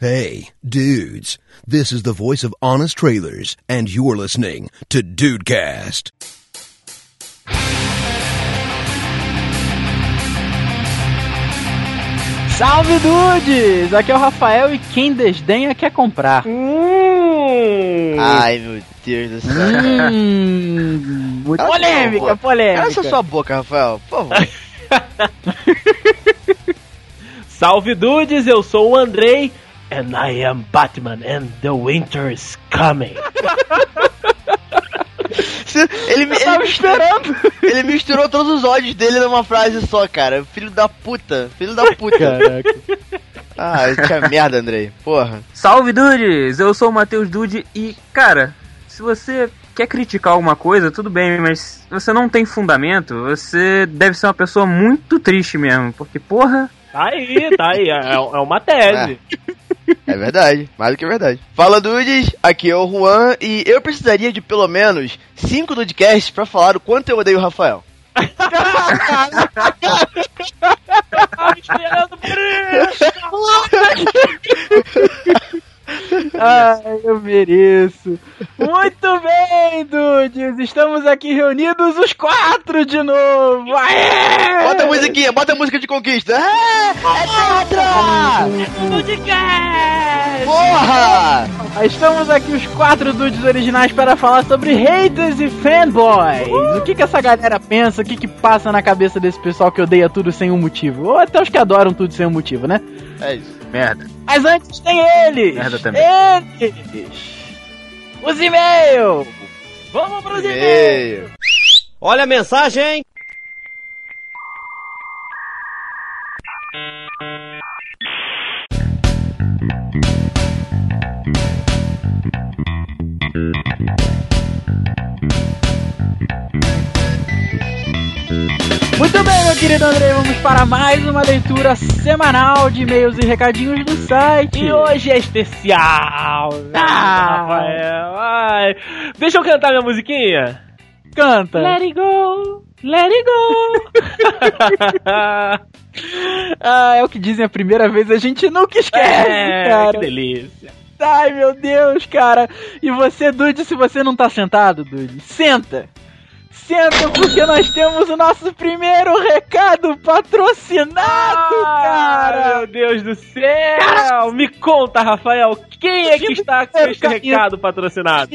Hey, dudes. This is the voice of Honest Trailers, and you're listening to Dudecast. Salve dudes! Aqui é o Rafael e quem desdenha quer comprar. Hum. Ai, meu Deus do céu. Hum, polêmica, polêmica. Cala essa sua boca, Rafael, por favor. Salve dudes, eu sou o Andrei and I am Batman and the winter is coming. Ele, ele, esperando. ele misturou todos os ódios dele numa frase só, cara. Filho da puta, filho da puta. Caraca. Ah, tinha merda, Andrei. Porra. Salve Dudes! Eu sou o Matheus Dude e, cara, se você quer criticar alguma coisa, tudo bem, mas se você não tem fundamento, você deve ser uma pessoa muito triste mesmo, porque, porra, Tá aí, tá aí, é, é uma tese. É verdade, mais do que verdade. Fala, dudes, aqui é o Juan e eu precisaria de pelo menos 5 Dudcasts pra falar o quanto eu odeio o Rafael. Tava esperando por isso. Ai, eu mereço. Muito bem, dudes. Estamos aqui reunidos os quatro de novo. Aê! Bota a musiquinha, bota a música de conquista. É, é tetra! Podcast! Porra! Estamos aqui os quatro dudes originais para falar sobre haters e fanboys. O que que essa galera pensa, o que que passa na cabeça desse pessoal que odeia tudo sem um motivo. Ou até os que adoram tudo sem um motivo, né? É isso. Merda. Mas antes tem eles! Merda também. Eles! Os e-mails! Vamos pros e-mails! Olha a mensagem! Querido Andrei, vamos para mais uma leitura semanal de e-mails e recadinhos do site. E hoje é especial! Ah. Rafael? Ai. Deixa eu cantar minha musiquinha? canta. Let it go! Let it go! Ah, é o que dizem a primeira vez, a gente nunca esquece, é, que cara. delícia! Ai, meu Deus, cara. E você, Dude, se você não tá sentado, Dude, senta. Senta porque nós temos o nosso primeiro recado patrocinado, Ah, cara. Meu Deus do céu! Me conta, Rafael, quem é que está com este recado patrocinado?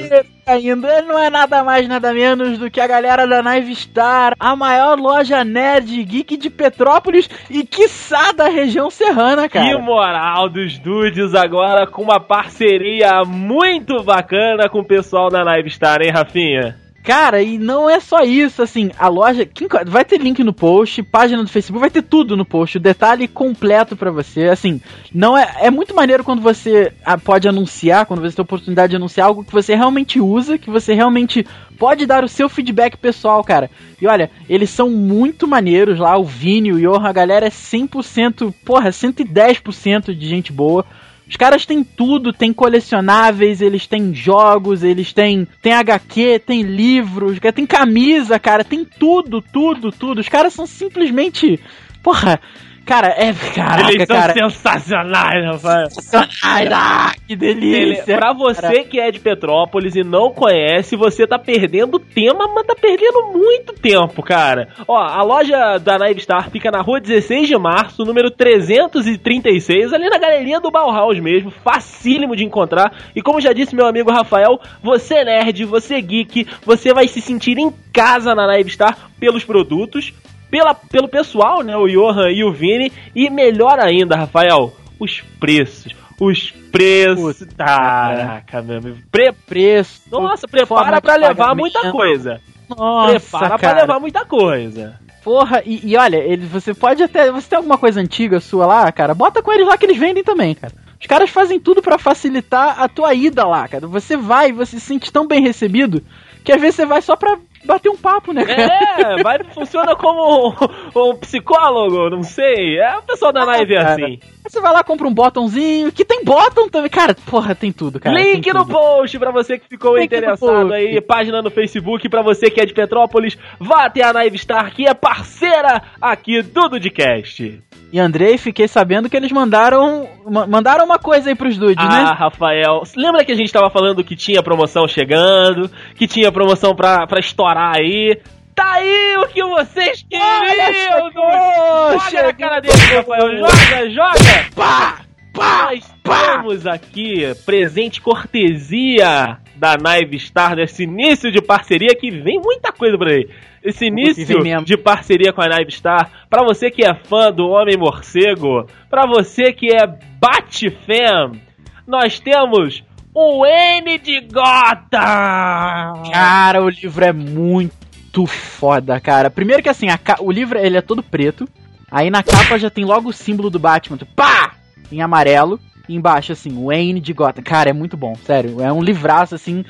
Ainda não é nada mais, nada menos do que a galera da Naive Star, a maior loja nerd geek de Petrópolis e quiçá da região serrana, cara. Que moral dos dudes agora com uma parceria muito bacana com o pessoal da Live Star, hein, Rafinha? Cara, e não é só isso, assim, a loja. quem vai ter link no post, página do Facebook, vai ter tudo no post, o detalhe completo pra você. Assim, não é. É muito maneiro quando você ah, pode anunciar, quando você tem a oportunidade de anunciar algo que você realmente usa, que você realmente pode dar o seu feedback pessoal, cara. E olha, eles são muito maneiros lá, o Vini, o Johan, a galera é 100%, porra, 110% de gente boa. Os caras têm tudo, tem colecionáveis, eles têm jogos, eles têm, tem HQ, tem livros, tem camisa, cara, tem tudo, tudo, tudo. Os caras são simplesmente, porra, cara, é, caraca, Eles são cara. sensacionais. Ai, ah, que Ele, delícia. pra você que é de Petrópolis e não conhece, você tá perdendo tema, mas tá perdendo muito tempo, cara. Ó, a loja da Naive Star fica na rua 16 de março, número 336, ali na galeria do Bauhaus mesmo, facílimo de encontrar. E como já disse meu amigo Rafael, você é nerd, você é geek, você vai se sentir em casa na Naive Star pelos produtos, pela, pelo pessoal, né, o Johan e o Vini, e melhor ainda, Rafael, os preços. Os preços. Caraca, meu amigo. Pre preço. Nossa, prepara pra levar muita coisa. Nossa, prepara pra cara. levar muita coisa. Porra, e, e olha, ele, você pode até. Você tem alguma coisa antiga sua lá, cara? Bota com eles lá que eles vendem também, cara. Os caras fazem tudo pra facilitar a tua ida lá, cara. Você vai você se sente tão bem recebido que às vezes você vai só pra bater um papo, né, cara? É, vai, funciona como um, um psicólogo, não sei. É, o pessoal da Naive é cara. assim. Você vai lá, compra um botãozinho, que tem botão também. Cara, porra, tem tudo, cara. Link no tudo. post pra você que ficou Link interessado aí, página no Facebook pra você que é de Petrópolis, vá até a Naive Star, que é parceira aqui do Dudcast. E Andrei, fiquei sabendo que eles mandaram ma- mandaram uma coisa aí pros dudes, Ah, né? Rafael, lembra que a gente tava falando que tinha promoção chegando, que tinha promoção pra, pra estourar aí? Tá aí o que vocês queriam! chegou, Joga na cara dele, Rafael, joga, joga! Pá! Pá! Nós temos aqui presente cortesia da Naive Star nesse início de parceria que vem muita coisa por aí. Esse início de parceria com a Naive Star, pra você que é fã do Homem Morcego, pra você que é Batfan, nós temos o N de Gotham! Cara, o livro é muito foda, cara. Primeiro que assim, a ca- o livro ele é todo preto. Aí na capa já tem logo o símbolo do Batman, pá! Em amarelo. Embaixo, assim, Wayne de Gotham. Cara, é muito bom, sério. É um livraço, assim,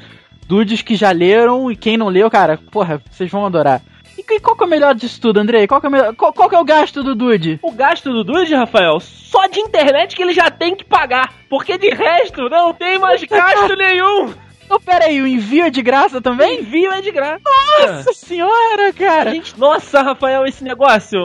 dudes que já leram e quem não leu, cara, porra, vocês vão adorar. E qual que é o melhor disso tudo, Andrei? Qual que é o, melhor- qual, qual que é o gasto do Dude? O gasto do Dude, Rafael, só de internet que ele já tem que pagar. Porque de resto não tem mais gasto nenhum. Oh, pera aí, o envio é de graça O também? envio é de graça. Nossa senhora, cara! Gente, nossa, Rafael, esse negócio.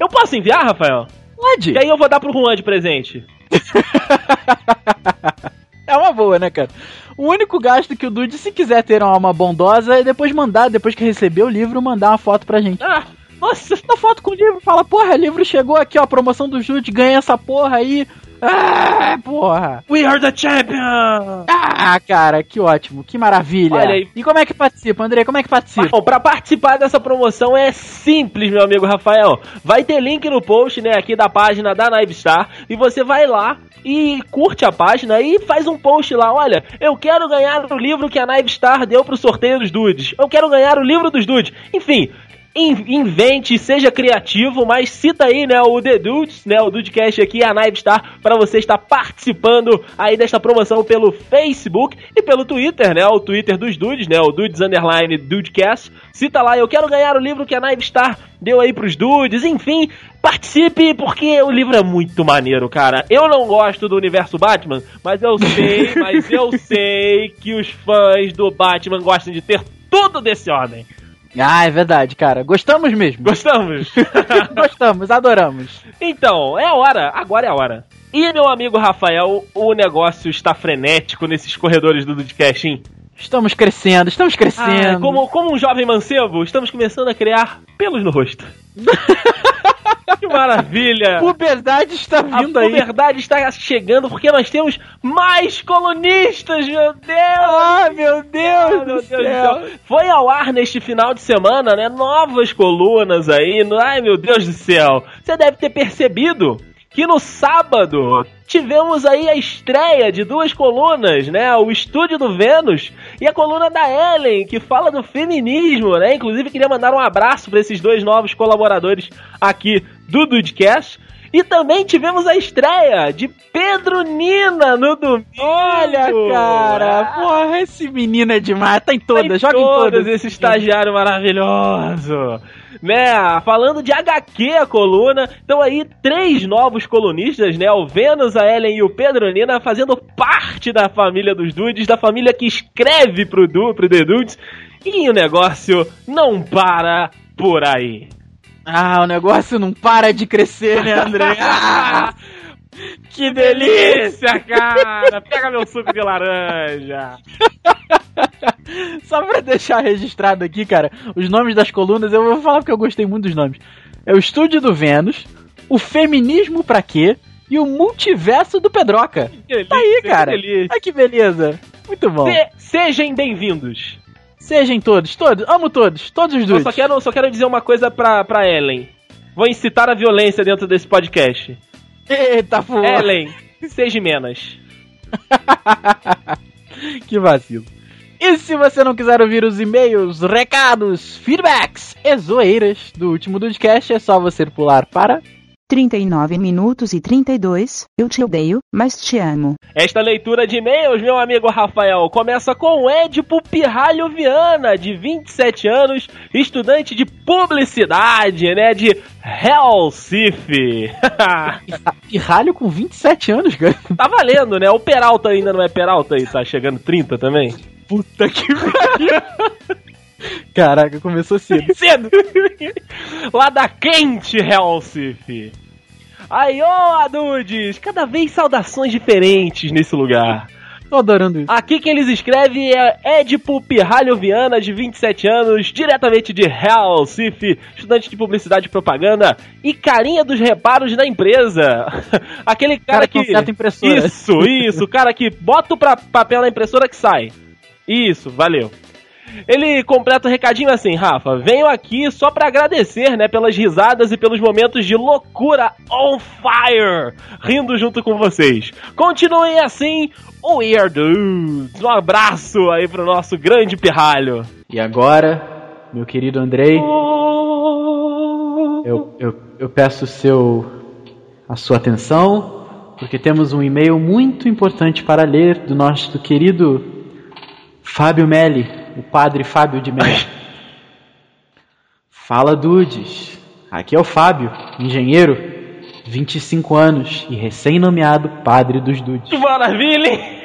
Eu posso enviar, Rafael? Pode! E aí eu vou dar pro Juan de presente. É uma boa, né, cara? O único gasto que o Dude, se quiser ter uma alma bondosa, é depois mandar, depois que receber o livro, mandar uma foto pra gente. Ah, Nossa, você dá foto com o livro, fala, porra, o livro chegou aqui, ó, promoção do Dude, ganha essa porra aí. Ah, porra. we are the champion! Ah, cara, que ótimo, que maravilha. Olha aí. E como é que participa, André? Como é que participa? Bom, pra participar dessa promoção é simples, meu amigo Rafael. Vai ter link no post, né, aqui da página da Nivestar, e você vai lá e curte a página e faz um post lá. Olha, eu quero ganhar o livro que a Nivestar deu pro sorteio dos dudes. Eu quero ganhar o livro dos dudes. Enfim, invente, seja criativo, mas cita aí, né, o The Dudes, né, o Dudecast aqui, a Nivestar, para você estar participando aí desta promoção pelo Facebook e pelo Twitter, né, o Twitter dos Dudes, né, o Dudes Underline Dudecast. Cita lá, eu quero ganhar o livro que a Nivestar deu aí pros Dudes, enfim, participe, porque o livro é muito maneiro, cara. Eu não gosto do universo Batman, mas eu sei, mas eu sei que os fãs do Batman gostam de ter tudo desse homem. Ah, é verdade, cara. Gostamos mesmo. Gostamos? Gostamos, adoramos. então, é a hora. Agora é a hora. E, meu amigo Rafael, o negócio está frenético nesses corredores do Dudcast, hein? Estamos crescendo, estamos crescendo. Ah, como, como um jovem mancebo, estamos começando a criar pelos no rosto. que maravilha! Puberdade está A vindo aí. verdade está chegando porque nós temos mais colunistas, meu Deus! Ai, meu Deus, Ah, meu Deus céu. do céu. Foi ao ar neste final de semana, né? Novas colunas aí. Ai, meu Deus do céu. Você deve ter percebido que no sábado tivemos aí a estreia de duas colunas, né? O Estúdio do Vênus e a coluna da Ellen, que fala do feminismo, né? Inclusive queria mandar um abraço para esses dois novos colaboradores aqui do Dudcast. E também tivemos a estreia de Pedro Nina no domingo. Olha, cara, Ah, porra, esse menino é demais. Tá em Tem todas, joga em todas. esse estagiário maravilhoso. Né, falando de HQ a coluna, então aí três novos colunistas, né, o Vênus, a Ellen e o Pedro Nina, fazendo parte da família dos Dudes, da família que escreve pro, du, pro The Dudes, e o negócio não para por aí. Ah, o negócio não para de crescer, né, André? Ah, que delícia! Cara! Pega meu suco de laranja! Só pra deixar registrado aqui, cara, os nomes das colunas, eu vou falar porque eu gostei muito dos nomes. É o Estúdio do Vênus, o Feminismo pra quê e o Multiverso do Pedroca. Que delícia, Tá aí, que cara. delícia. Ai, que beleza. Muito bom. Se- sejam bem-vindos. Sejam todos, todos, amo todos, todos os Eu dudes. só quero, só quero dizer uma coisa pra, pra Ellen. Vou incitar a violência dentro desse podcast. Eita, pô. Ellen, seja menos. que vacilo. E se você não quiser ouvir os e-mails, recados, feedbacks e zoeiras do último Dudcast, é só você pular para 39 minutos e 32. Eu te odeio, mas te amo. Esta leitura de e-mails, meu amigo Rafael, começa com o Edipo Pirralho Viana, de 27 anos, estudante de publicidade, né, de Recife. Pirralho com 27 anos, cara. tá valendo, né? O Peralta ainda não é Peralta aí, tá chegando 30 também. Puta que pariu. Caraca, começou cedo. cedo. Lá da quente Recife. Aí, ô Adudes, cada vez saudações diferentes nesse lugar. Tô adorando isso. Aqui quem eles escreve é Edipo Pirralho Viana, de 27 anos, diretamente de Cif, estudante de publicidade e propaganda e carinha dos reparos da empresa. Aquele cara, Cara que que. impressora. Isso, isso, o cara que bota o papel na impressora que sai. Isso, valeu. Ele completa o recadinho assim, Rafa. Venho aqui só pra agradecer, né, pelas risadas e pelos momentos de loucura on fire, rindo junto com vocês. Continuem assim, Weird Dudes. Um abraço aí pro nosso grande pirralho. E agora, meu querido Andrei, eu, eu, eu peço seu, a sua atenção, porque temos um e-mail muito importante para ler do nosso querido Fábio Melli, o padre Fábio de Melli. Fala Dudes, aqui é o Fábio, engenheiro, 25 anos e recém-nomeado padre dos Dudes. Que maravilha, hein?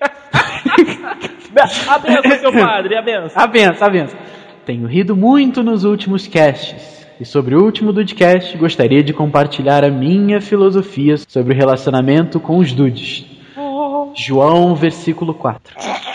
a benção, seu padre, a benção. A benção, a benção. Tenho rido muito nos últimos casts. E sobre o último Dudecast, gostaria de compartilhar a minha filosofia sobre o relacionamento com os dudes. João, versículo 4.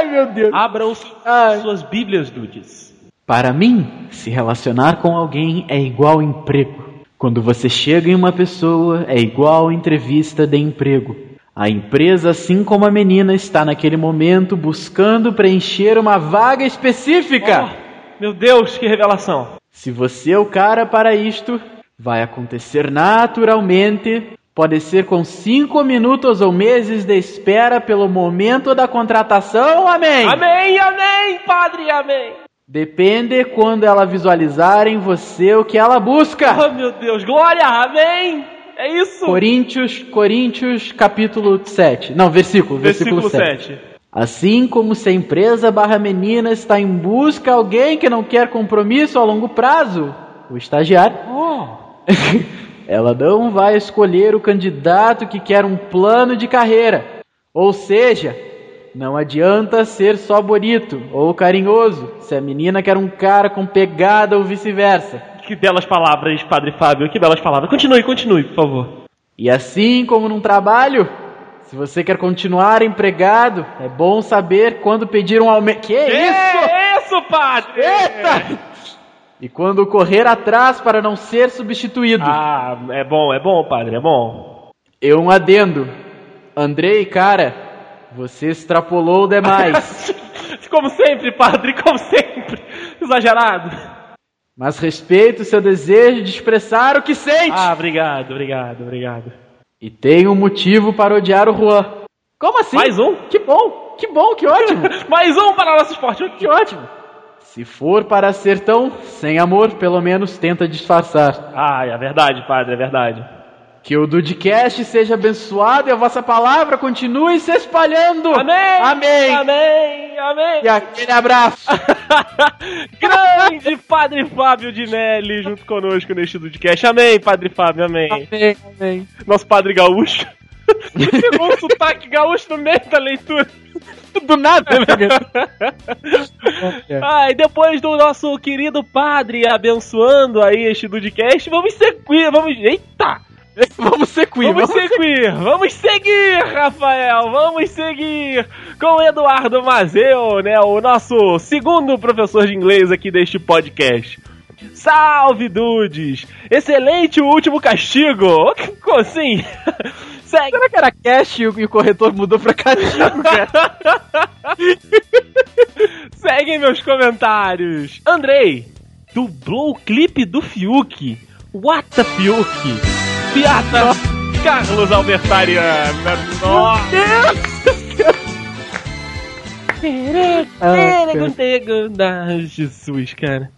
Ai, meu Deus. Abram Ai. suas bíblias, dudes. Para mim, se relacionar com alguém é igual emprego. Quando você chega em uma pessoa, é igual entrevista de emprego. A empresa, assim como a menina, está naquele momento buscando preencher uma vaga específica. Oh, meu Deus, que revelação. Se você é o cara para isto, vai acontecer naturalmente. Pode ser com cinco minutos ou meses de espera pelo momento da contratação, amém? Amém, amém, padre, amém. Depende quando ela visualizar em você o que ela busca. Oh, meu Deus, glória, amém. É isso. Coríntios, Coríntios, capítulo 7. Não, versículo, versículo, Versículo 7. 7. Assim como se a empresa barra menina está em busca de alguém que não quer compromisso a longo prazo, o estagiário, Oh. ela não vai escolher o candidato que quer um plano de carreira. Ou seja, não adianta ser só bonito ou carinhoso se a menina quer um cara com pegada ou vice-versa. Que belas palavras, padre Fábio, que belas palavras. Continue, continue, por favor. E assim como num trabalho, se você quer continuar empregado, é bom saber quando pedir um aumento. Que isso? É isso, padre. Eita! E quando correr atrás para não ser substituído. Ah, é bom, é bom, padre, é bom. Eu um adendo. Andrei, cara, você extrapolou demais. Como sempre, padre, como sempre. Exagerado. Mas respeito o seu desejo de expressar o que sente. Ah, obrigado, obrigado, obrigado. E tem um motivo para odiar o Juan. Como assim? Mais um? Que bom, que bom, que ótimo. Mais um para o nosso esporte. que ótimo. Se for para ser tão sem amor, pelo menos tenta disfarçar. Ah, é verdade, padre, é verdade. Que o Dudcast seja abençoado e a vossa palavra continue se espalhando. Amém! Amém! Amém! Amém! E aquele abraço. Grande Padre Fábio de Melli junto conosco neste podcast. Amém, Padre Fábio, amém. amém, amém. Nosso Padre Gaúcho. Pegou um sotaque gaúcho no meio da leitura. Do nada, né? Ah, e depois do nosso querido padre abençoando aí este Dudcast, vamos seguir, vamos... Eita! Vamos sequir, Vamos seguir, vamos seguir, Rafael, vamos seguir com o Eduardo Mazeu, né, o nosso segundo professor de inglês aqui deste podcast. Salve, dudes! Excelente o último castigo! Como assim? Segue. Será que era cash e o, e o corretor mudou pra cara? Seguem meus comentários. Andrei, dublou o clipe do Fiuk. What the Fiuk? Piada Carlos Albertariana. Nossa! Ah, Jesus, cara.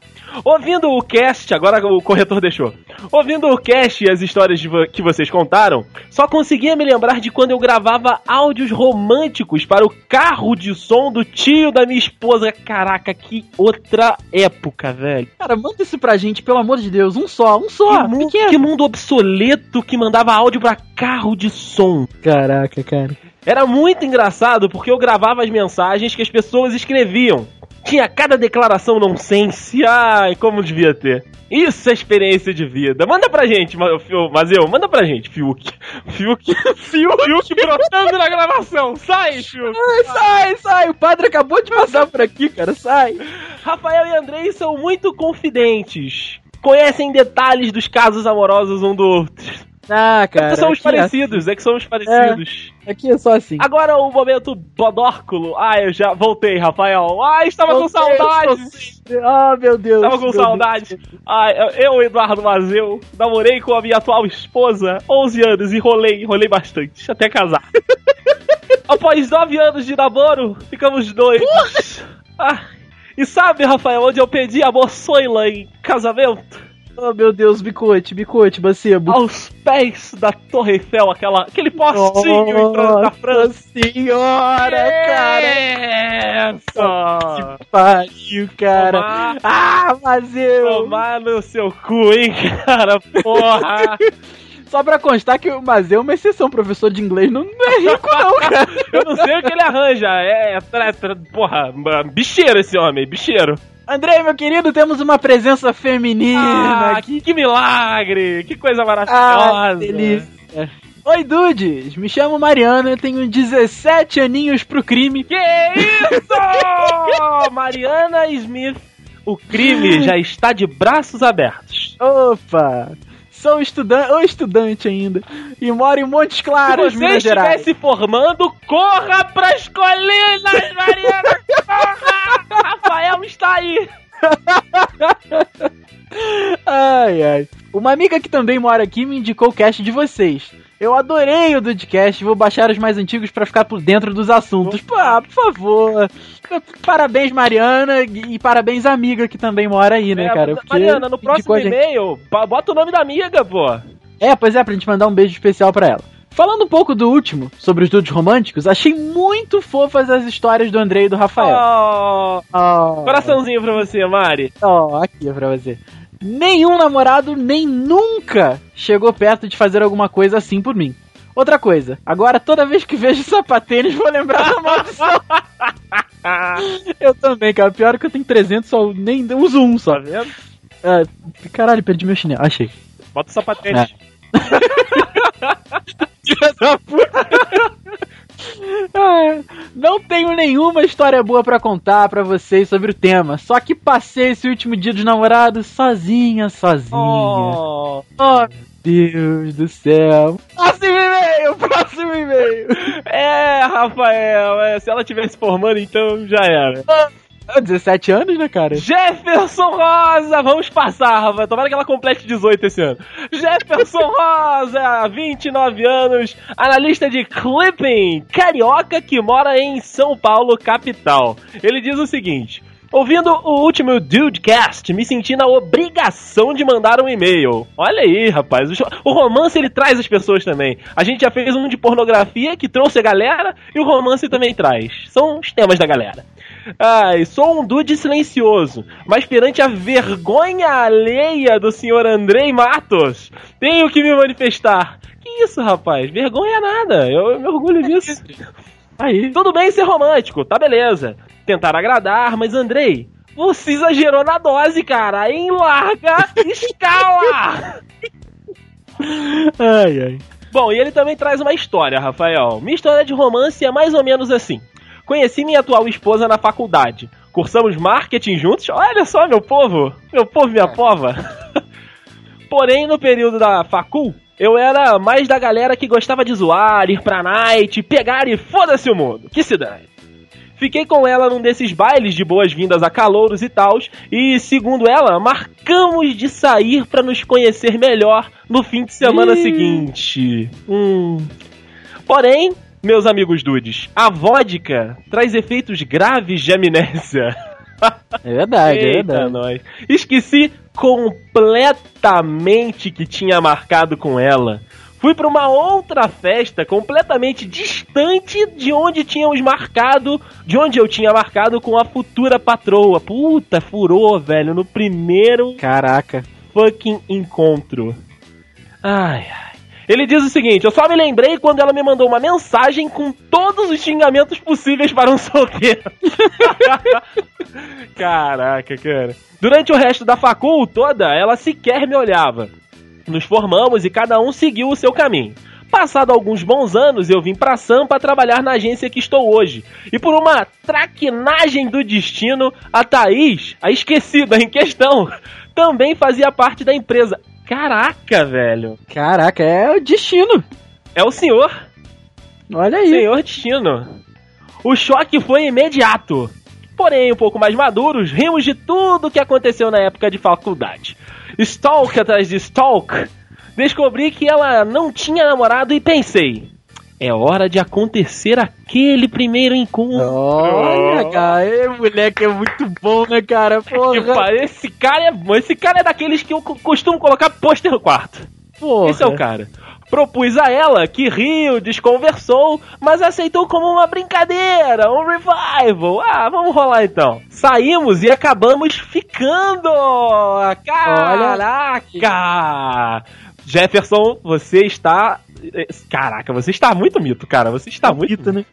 Ouvindo o cast, agora o corretor deixou. Ouvindo o cast e as histórias vo- que vocês contaram, só conseguia me lembrar de quando eu gravava áudios românticos para o carro de som do tio da minha esposa. Caraca, que outra época, velho. Cara, manda isso pra gente, pelo amor de Deus. Um só, um só. que, pequeno. que mundo obsoleto que mandava áudio pra carro de som. Caraca, cara. Era muito engraçado porque eu gravava as mensagens que as pessoas escreviam. Tinha cada declaração nonsense. Ai, como devia ter. Isso é experiência de vida. Manda pra gente, Mazeu, manda pra gente, Fiuk. Fiuk, Fiuk, Fiuk brotando na gravação. Sai, Fiuk. Ai, sai, sai. O padre acabou de passar por aqui, cara. Sai. Rafael e Andrei são muito confidentes. Conhecem detalhes dos casos amorosos um do outro. Ah, É cara. que somos aqui é parecidos, é que somos parecidos. assim. Aqui é só assim. Agora o momento bodórculo. Ah, eu já voltei, Rafael. Ah, estava com Voltei, saudades. Ah, meu Deus. Tava com meu saudade. Ai, eu, Eduardo Mazeu, namorei com a minha atual esposa 11 anos e rolei, rolei bastante, até casar. Após 9 anos de namoro, ficamos dois. Ah, e sabe, Rafael, onde eu pedi a moçoila em casamento? Oh, meu Deus, bicote, bicote, Bacebo. Aos pés da Torre Eiffel, aquela, aquele postinho entrando na França. senhora, cara. Essa! Pariu, cara. Tomar- Ah, mas eu... Tomar no seu cu, hein, cara, porra! Só pra constar que o Mazeu é uma exceção, professor de inglês não é rico não, cara. Eu não sei o que ele arranja. É, é, tra- tra- porra, bicheiro esse homem, bicheiro. Andrei, meu querido, temos uma presença feminina Ah, aqui. que, que milagre! Que coisa Ah, maravilhosa! delícia. Oi, Dudes. Me chamo Mariana, tenho 17 aninhos pro crime. Que isso! Mariana Smith, o crime já está de braços abertos. Opa! Sou estudante, ou estudante ainda, e moro em Montes Claros, Se você Minas estiver Gerais. se formando, corra pras colinas, Mariana! Corra! Rafael está aí! Ai, ai. Uma amiga que também mora aqui me indicou o cast de vocês. Eu adorei o Dudcast, vou baixar os mais antigos pra ficar por dentro dos assuntos. Pô, ah, por favor. Parabéns, Mariana, e parabéns, amiga, que também mora aí, né, É, cara? Porque Mariana, no próximo gente. e-mail, pa- bota o nome da amiga, pô. É, pois é, pra gente mandar um beijo especial pra ela. Falando um pouco do último, sobre os dudes românticos, achei muito fofas as histórias do André e do Rafael. Oh, Oh, coraçãozinho pra você, Mari. oh, aqui é pra você. Nenhum namorado nem nunca chegou perto de fazer alguma coisa assim por mim. Outra coisa, agora toda vez que vejo sapatênis vou lembrar da maldição. eu também, cara. Pior é que eu tenho 300, só nem uso um só. Tá vendo? Ah, caralho, perdi meu chinelo. Achei. Bota o. Filha da puta. Não tenho nenhuma história boa pra contar pra vocês sobre o tema. Só que passei esse último dia dos namorados sozinha, sozinha. Oh. Oh, Deus do céu. Próximo e-mail, próximo e-mail. É, Rafael, é, se ela estiver se formando, então já era. Ah, 17 anos, né, cara? Jefferson Rosa, vamos passar, Rafael. Tomara que ela complete 18 esse ano. Jefferson Rosa, 29 anos, analista de clipping, carioca que mora em São Paulo, capital. Ele diz o seguinte. Ouvindo o último Dudecast, me senti na obrigação de mandar um e-mail. Olha aí, rapaz. O romance ele traz as pessoas também. A gente já fez um de pornografia que trouxe a galera e o romance também traz. São os temas da galera. Ai, sou um dude silencioso, mas perante a vergonha alheia do senhor Andrei Matos, tenho que me manifestar. Que isso, rapaz? Vergonha nada. Eu, eu me orgulho disso. Aí. Tudo bem ser romântico, tá beleza. Tentar agradar, mas Andrei, você exagerou na dose, cara. Em larga escala. Ai, ai. Bom, e ele também traz uma história, Rafael. Minha história de romance é mais ou menos assim. Conheci minha atual esposa na faculdade. Cursamos marketing juntos. Olha só, meu povo. Meu povo, minha pova. Porém, no período da facul, eu era mais da galera que gostava de zoar, ir pra night, pegar e foda-se o mundo. Que se dane. Fiquei com ela num desses bailes de boas-vindas a calouros e tals, e segundo ela, marcamos de sair pra nos conhecer melhor no fim de semana Ih. seguinte. Hum. Porém, meus amigos dudes, a vodka traz efeitos graves de amnésia. É verdade, é Eita, verdade. nós. Esqueci completamente que tinha marcado com ela. Fui pra uma outra festa completamente distante de onde tínhamos marcado, de onde eu tinha marcado com a futura patroa. Puta, furou, velho, no primeiro Caraca. fucking encontro. Ai, ai. Ele diz o seguinte: Eu só me lembrei quando ela me mandou uma mensagem com todos os xingamentos possíveis para um solteiro. Caraca, cara. Durante o resto da facul toda, ela sequer me olhava. Nos formamos e cada um seguiu o seu caminho. Passado alguns bons anos, eu vim pra Sampa trabalhar na agência que estou hoje. E por uma traquinagem do destino, a Thaís, a esquecida em questão, também fazia parte da empresa. Caraca, velho. Caraca, é o destino. É o senhor. Olha aí. Senhor Destino. O choque foi imediato. Porém, um pouco mais maduros, rimos de tudo que aconteceu na época de faculdade. Stalk atrás de stalk. Descobri que ela não tinha namorado e pensei. É hora de acontecer aquele primeiro encontro. Olha, cara, esse moleque é muito bom, né, cara? Porra. Tipo, esse cara é, esse cara é daqueles que eu co- costumo colocar pôster no quarto. Porra. Esse é o cara. Propus a ela, que riu, desconversou, mas aceitou como uma brincadeira, um revival. Ah, vamos rolar então. Saímos e acabamos ficando. Caraca! Jefferson, você está. eh, Caraca, você está muito mito, cara. Você está muito mito, né?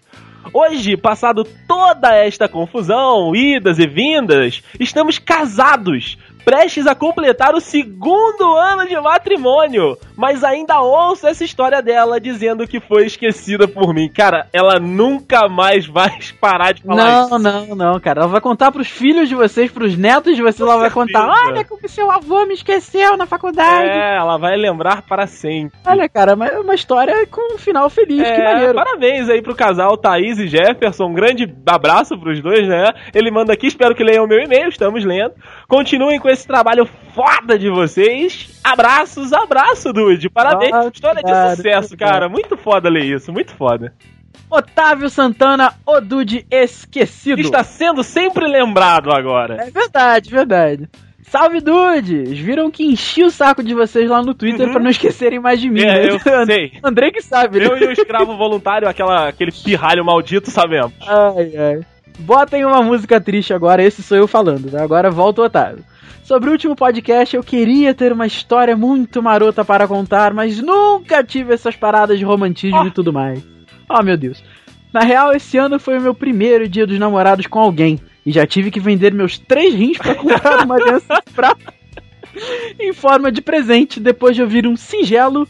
Hoje, passado toda esta confusão, idas e vindas, estamos casados, prestes a completar o segundo ano de matrimônio, mas ainda ouço essa história dela dizendo que foi esquecida por mim. Cara, ela nunca mais vai parar de falar Não, isso. não, não, cara. Ela vai contar pros filhos de vocês, pros netos de vocês, ela vai certeza. contar. Olha como seu avô me esqueceu na faculdade. É, ela vai lembrar para sempre. Olha, cara, é uma história com um final feliz, que É, maneiro. parabéns aí pro casal Thaís e Jefferson. Um grande abraço pros dois, né? Ele manda aqui, espero que leiam o meu e-mail, estamos lendo. Continuem com esse trabalho foda de vocês. Abraços, abraço, Dude. Parabéns. Ah, História de obrigado, sucesso, cara. Muito foda ler isso, muito foda. Otávio Santana, o Dude esquecido. Está sendo sempre lembrado agora. É verdade, verdade. Salve, dudes! Viram que enchi o saco de vocês lá no Twitter Uhum. pra não esquecerem mais de mim, É, né? eu sei. Andrei que sabe, né? Eu e o escravo voluntário, aquela, aquele pirralho maldito, sabemos. Ai, ai. Botem uma música triste agora, esse sou eu falando, né? Agora volta o Otávio. Sobre o último podcast, eu queria ter uma história muito marota para contar, mas nunca tive essas paradas de romantismo Oh. e tudo mais. Oh, meu Deus. Na real, esse ano foi o meu primeiro dia dos namorados com alguém. E já tive que vender meus três rins para comprar uma aliança de prata em forma de presente, depois de ouvir um singelo.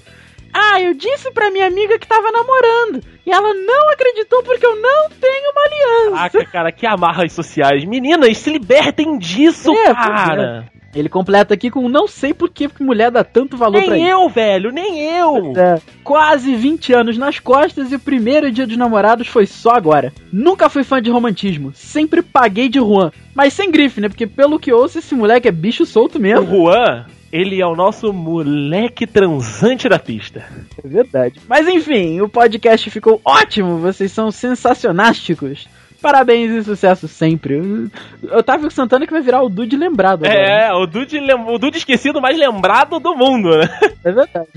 Ah, eu disse pra minha amiga que tava namorando. E ela não acreditou porque eu não tenho uma aliança. Caraca, cara, que amarras sociais. Meninas, se libertem disso, É, cara. Ele completa aqui com não sei por que mulher dá tanto valor pra Nem isso. eu, velho, nem eu. É, quase 20 anos nas costas e o primeiro dia dos namorados foi só agora. Nunca fui fã de romantismo, sempre paguei de Juan, mas sem grife, né? Porque pelo que ouço, esse moleque é bicho solto O mesmo. Juan, ele é o nosso moleque transante da pista. É verdade. Mas enfim, o podcast ficou ótimo, vocês são sensacionásticos. Parabéns e sucesso sempre. O Otávio Santana que vai virar o Dude lembrado agora. né? É, o Dude, o Dude esquecido mais lembrado do mundo, né? É verdade.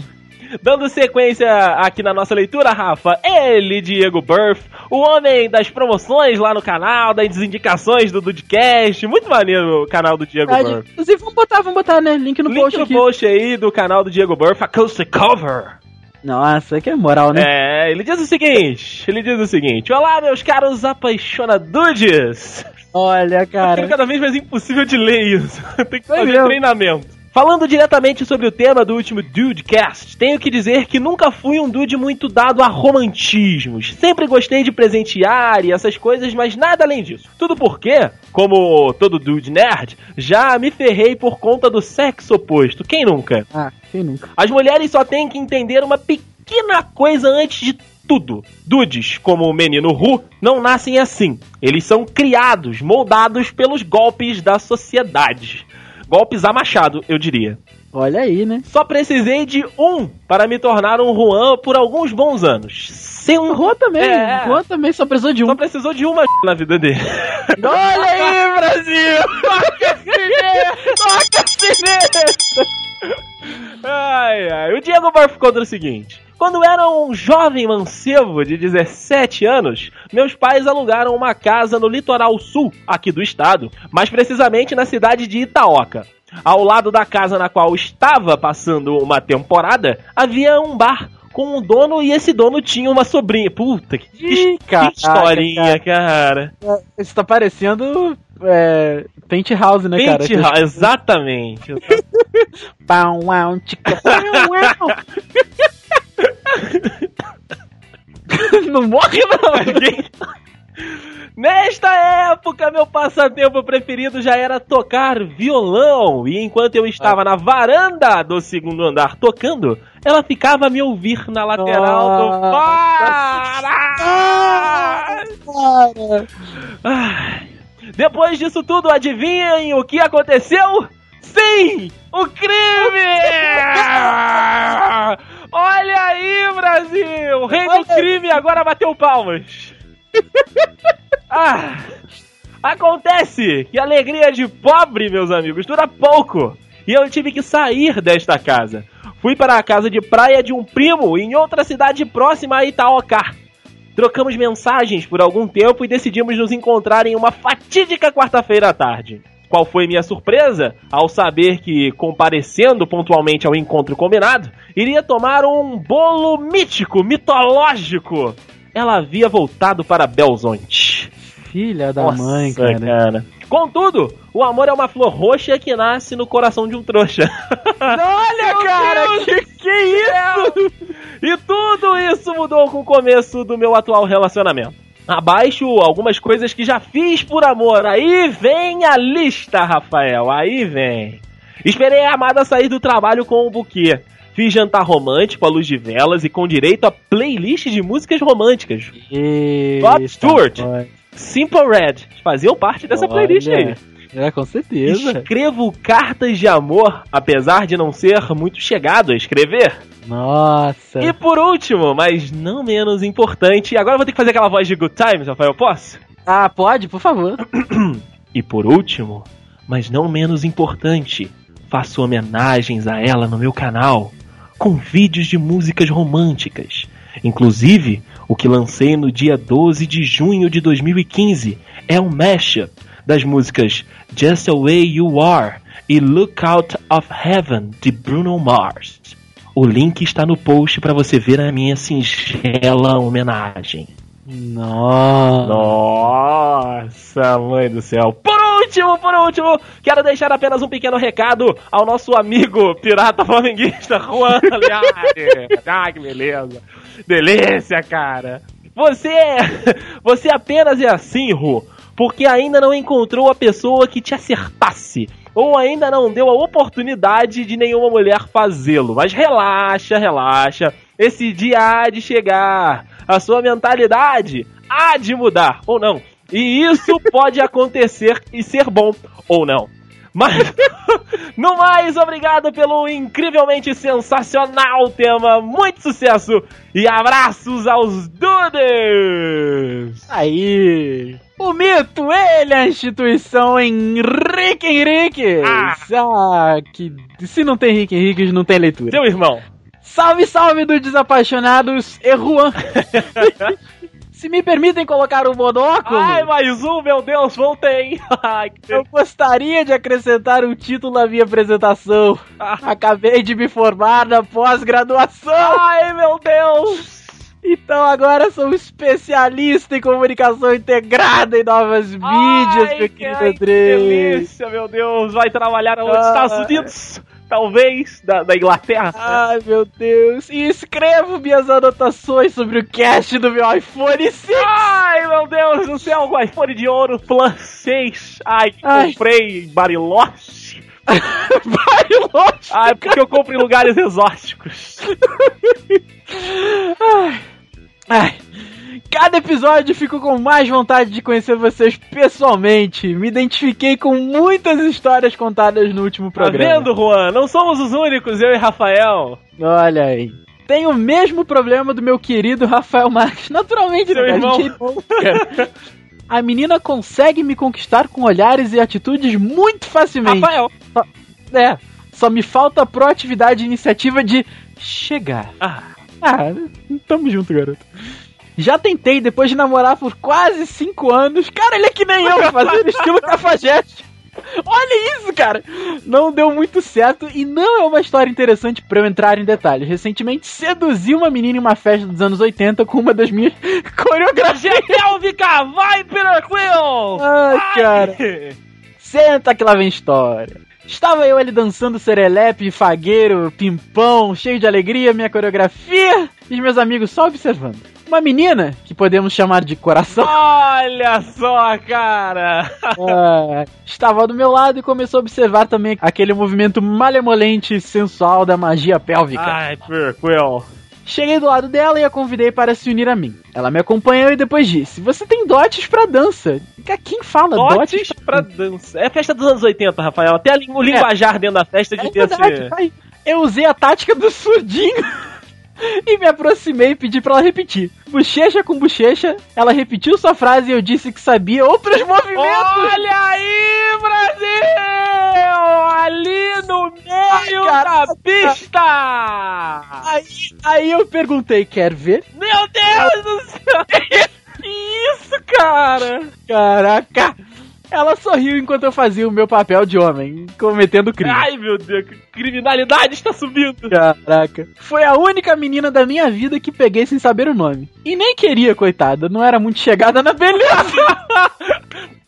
Dando sequência aqui na nossa leitura, Rafa, ele, Diego Burff, o homem das promoções lá no canal, das indicações do Dudecast, muito maneiro o canal do Diego Verdade. Burff. Inclusive, vamos botar, vamos botar, né? Link no Link post no aqui. post aí do canal do Diego Burff, Acoustic Cover. Nossa, que é moral, né? É, ele diz o seguinte, ele diz o seguinte, Olá, meus caros apaixonadudes. Olha, Fica cara. cada vez mais impossível de ler isso. Tem que Foi fazer mesmo. treinamento. Falando diretamente sobre o tema do último Dudecast, tenho que dizer que nunca fui um dude muito dado a romantismos. Sempre gostei de presentear e essas coisas, mas nada além disso. Tudo porque, como todo dude nerd, já me ferrei por conta do sexo oposto. Quem nunca? Ah, quem nunca? As mulheres só têm que entender uma pequena coisa antes de tudo. Dudes, como o menino Ru, não nascem assim. Eles são criados, moldados pelos golpes da sociedade. Golpes a machado, eu diria. Olha aí, né? Só precisei de um para me tornar um Juan por alguns bons anos. Sem um Juan também. É. Juan também só precisou de um. Só precisou de uma na vida dele. Olha aí, Brasil! Toca sineta! Ai, ai. O Diego Barf conta o seguinte. Quando era um jovem mancebo de 17 anos, meus pais alugaram uma casa no litoral sul aqui do estado, mais precisamente na cidade de Itaoca. Ao lado da casa na qual estava passando uma temporada, havia um bar com um dono e esse dono tinha uma sobrinha. Puta, que, Ih, caraca, historinha, cara. Isso tá parecendo é, Penthouse, né, cara? Penthouse, exatamente. Pau, tica, pau. Não morre, não! Nesta época, meu passatempo preferido já era tocar violão. E enquanto eu estava na varanda do segundo andar tocando, ela ficava a me ouvir na lateral do bar. Ai. Depois disso tudo, adivinhem o que aconteceu? Sim! O crime! Olha aí, Brasil! O rei do crime agora bateu palmas. Ah, acontece que a alegria de pobre, meus amigos, dura pouco. E eu tive que sair desta casa. Fui para a casa de praia de um primo em outra cidade próxima a Itaocar. Trocamos mensagens por algum tempo e decidimos nos encontrar em uma fatídica quarta-feira à tarde. Qual foi minha surpresa ao saber que, comparecendo pontualmente ao encontro combinado, iria tomar um bolo mítico, mitológico. Ela havia voltado para Belzonte. Filha da Nossa, mãe, cara. Contudo, o amor é uma flor roxa que nasce no coração de um trouxa. Olha, cara, que, que isso? E tudo isso mudou com o começo do meu atual relacionamento. Abaixo algumas coisas que já fiz por amor. Aí vem a lista, Rafael. Aí vem. Esperei a amada sair do trabalho com um buquê. Fiz jantar romântico à luz de velas e com direito a playlist de músicas românticas. Rod Stewart. Simple Red faziam parte dessa playlist aí. É, com certeza. Escrevo cartas de amor, apesar de não ser muito chegado a escrever. Nossa. E por último, mas não menos importante, agora eu vou ter que fazer aquela voz de Good Times, Rafael, posso? Ah, pode, por favor. E por último, mas não menos importante, faço homenagens a ela no meu canal, com vídeos de músicas românticas. Inclusive, o que lancei no dia 12 de junho de 2015 é um mashup das músicas Just the Way You Are e Look Out of Heaven de Bruno Mars. O link está no post para você ver a minha singela homenagem. Nossa. Nossa, mãe do céu. Por último, por último, quero deixar apenas um pequeno recado ao nosso amigo pirata flamenguista Juan Leare. ah, que beleza. Delícia, cara. Você, você apenas é assim, Ru, porque ainda não encontrou a pessoa que te acertasse. Ou ainda não deu a oportunidade de nenhuma mulher fazê-lo. Mas relaxa, relaxa. Esse dia há de chegar. A sua mentalidade há de mudar, ou não. E isso pode acontecer e ser bom, ou não. Mas, no mais, obrigado pelo incrivelmente sensacional tema. Muito sucesso e abraços aos dudes! Aí. O mito, ele, a instituição Henrique Henrique. Ah. Ah, que se não tem Henrique Henrique, não tem leitura. Seu irmão. Salve, salve dos desapaixonados e Juan. Se me permitem colocar o monóculo, Ai, mais um, meu Deus, voltei! Ai, que eu gostaria de acrescentar um título à minha apresentação. Acabei de me formar na pós-graduação. Ai, meu Deus! Então agora sou um especialista em comunicação integrada em novas mídias, Ai, meu que- querido ai, que André. delícia, meu Deus! Vai trabalhar nos Ah. Estados Unidos? Talvez, da, da Inglaterra? Ai, meu Deus. E escrevo minhas anotações sobre o cast do meu iPhone 6. Ai, meu Deus do céu, o iPhone de ouro Plus 6. Ai, que Ai. comprei Bariloche. Vai longe. Ai, porque eu compro em lugares exóticos. Ai. Ai. Cada episódio fico com mais vontade de conhecer vocês pessoalmente. Me identifiquei com muitas histórias contadas no último Tá programa. vendo, Juan? Não somos os únicos, eu e Rafael. Olha aí. Tem o mesmo problema do meu querido Rafael Marques. Naturalmente, Seu né? irmão. A é cara. A menina consegue me conquistar com olhares e atitudes muito facilmente. Rafael. É, só me falta proatividade e iniciativa de chegar. Ah, Ah, tamo junto, garoto. Já tentei, depois de namorar por quase 5 anos. Cara, ele é que nem eu, fazer estilo cafajeste. Olha isso, cara! Não deu muito certo e não é uma história interessante pra eu entrar em detalhes. Recentemente seduzi uma menina em uma festa dos anos 80 com uma das minhas coreografias. Pélvica, vai, Peter Quill! Ai, cara. Senta que lá vem história. Estava eu ali dançando serelepe, fagueiro, pimpão, cheio de alegria, minha coreografia, e meus amigos só observando. Uma menina, que podemos chamar de coração, Olha só, cara! ah, estava do meu lado e começou a observar também aquele movimento malemolente e sensual da magia pélvica. Ai, Peter Quill. Cheguei do lado dela e a convidei para se unir a mim. Ela me acompanhou e depois disse: Você tem dotes pra dança. Quem fala Dotes pra dança. É festa dos anos 80, Rafael. Até a o linguajar dentro da festa É devia verdade, aí. Eu usei a tática do surdinho e me aproximei e pedi pra ela repetir. Bochecha com bochecha, ela repetiu sua frase e eu disse que sabia outros movimentos. Olha aí, Brasil! Ali no meio Ai, da pista! Aí, aí eu perguntei: Quer ver? Meu Deus do céu! Que isso, cara? Caraca! Ela sorriu enquanto eu fazia o meu papel de homem, cometendo crime. Ai, meu Deus, que criminalidade está subindo! Caraca. Foi a única menina da minha vida que peguei sem saber o nome. E nem queria, coitada, não era muito chegada na beleza.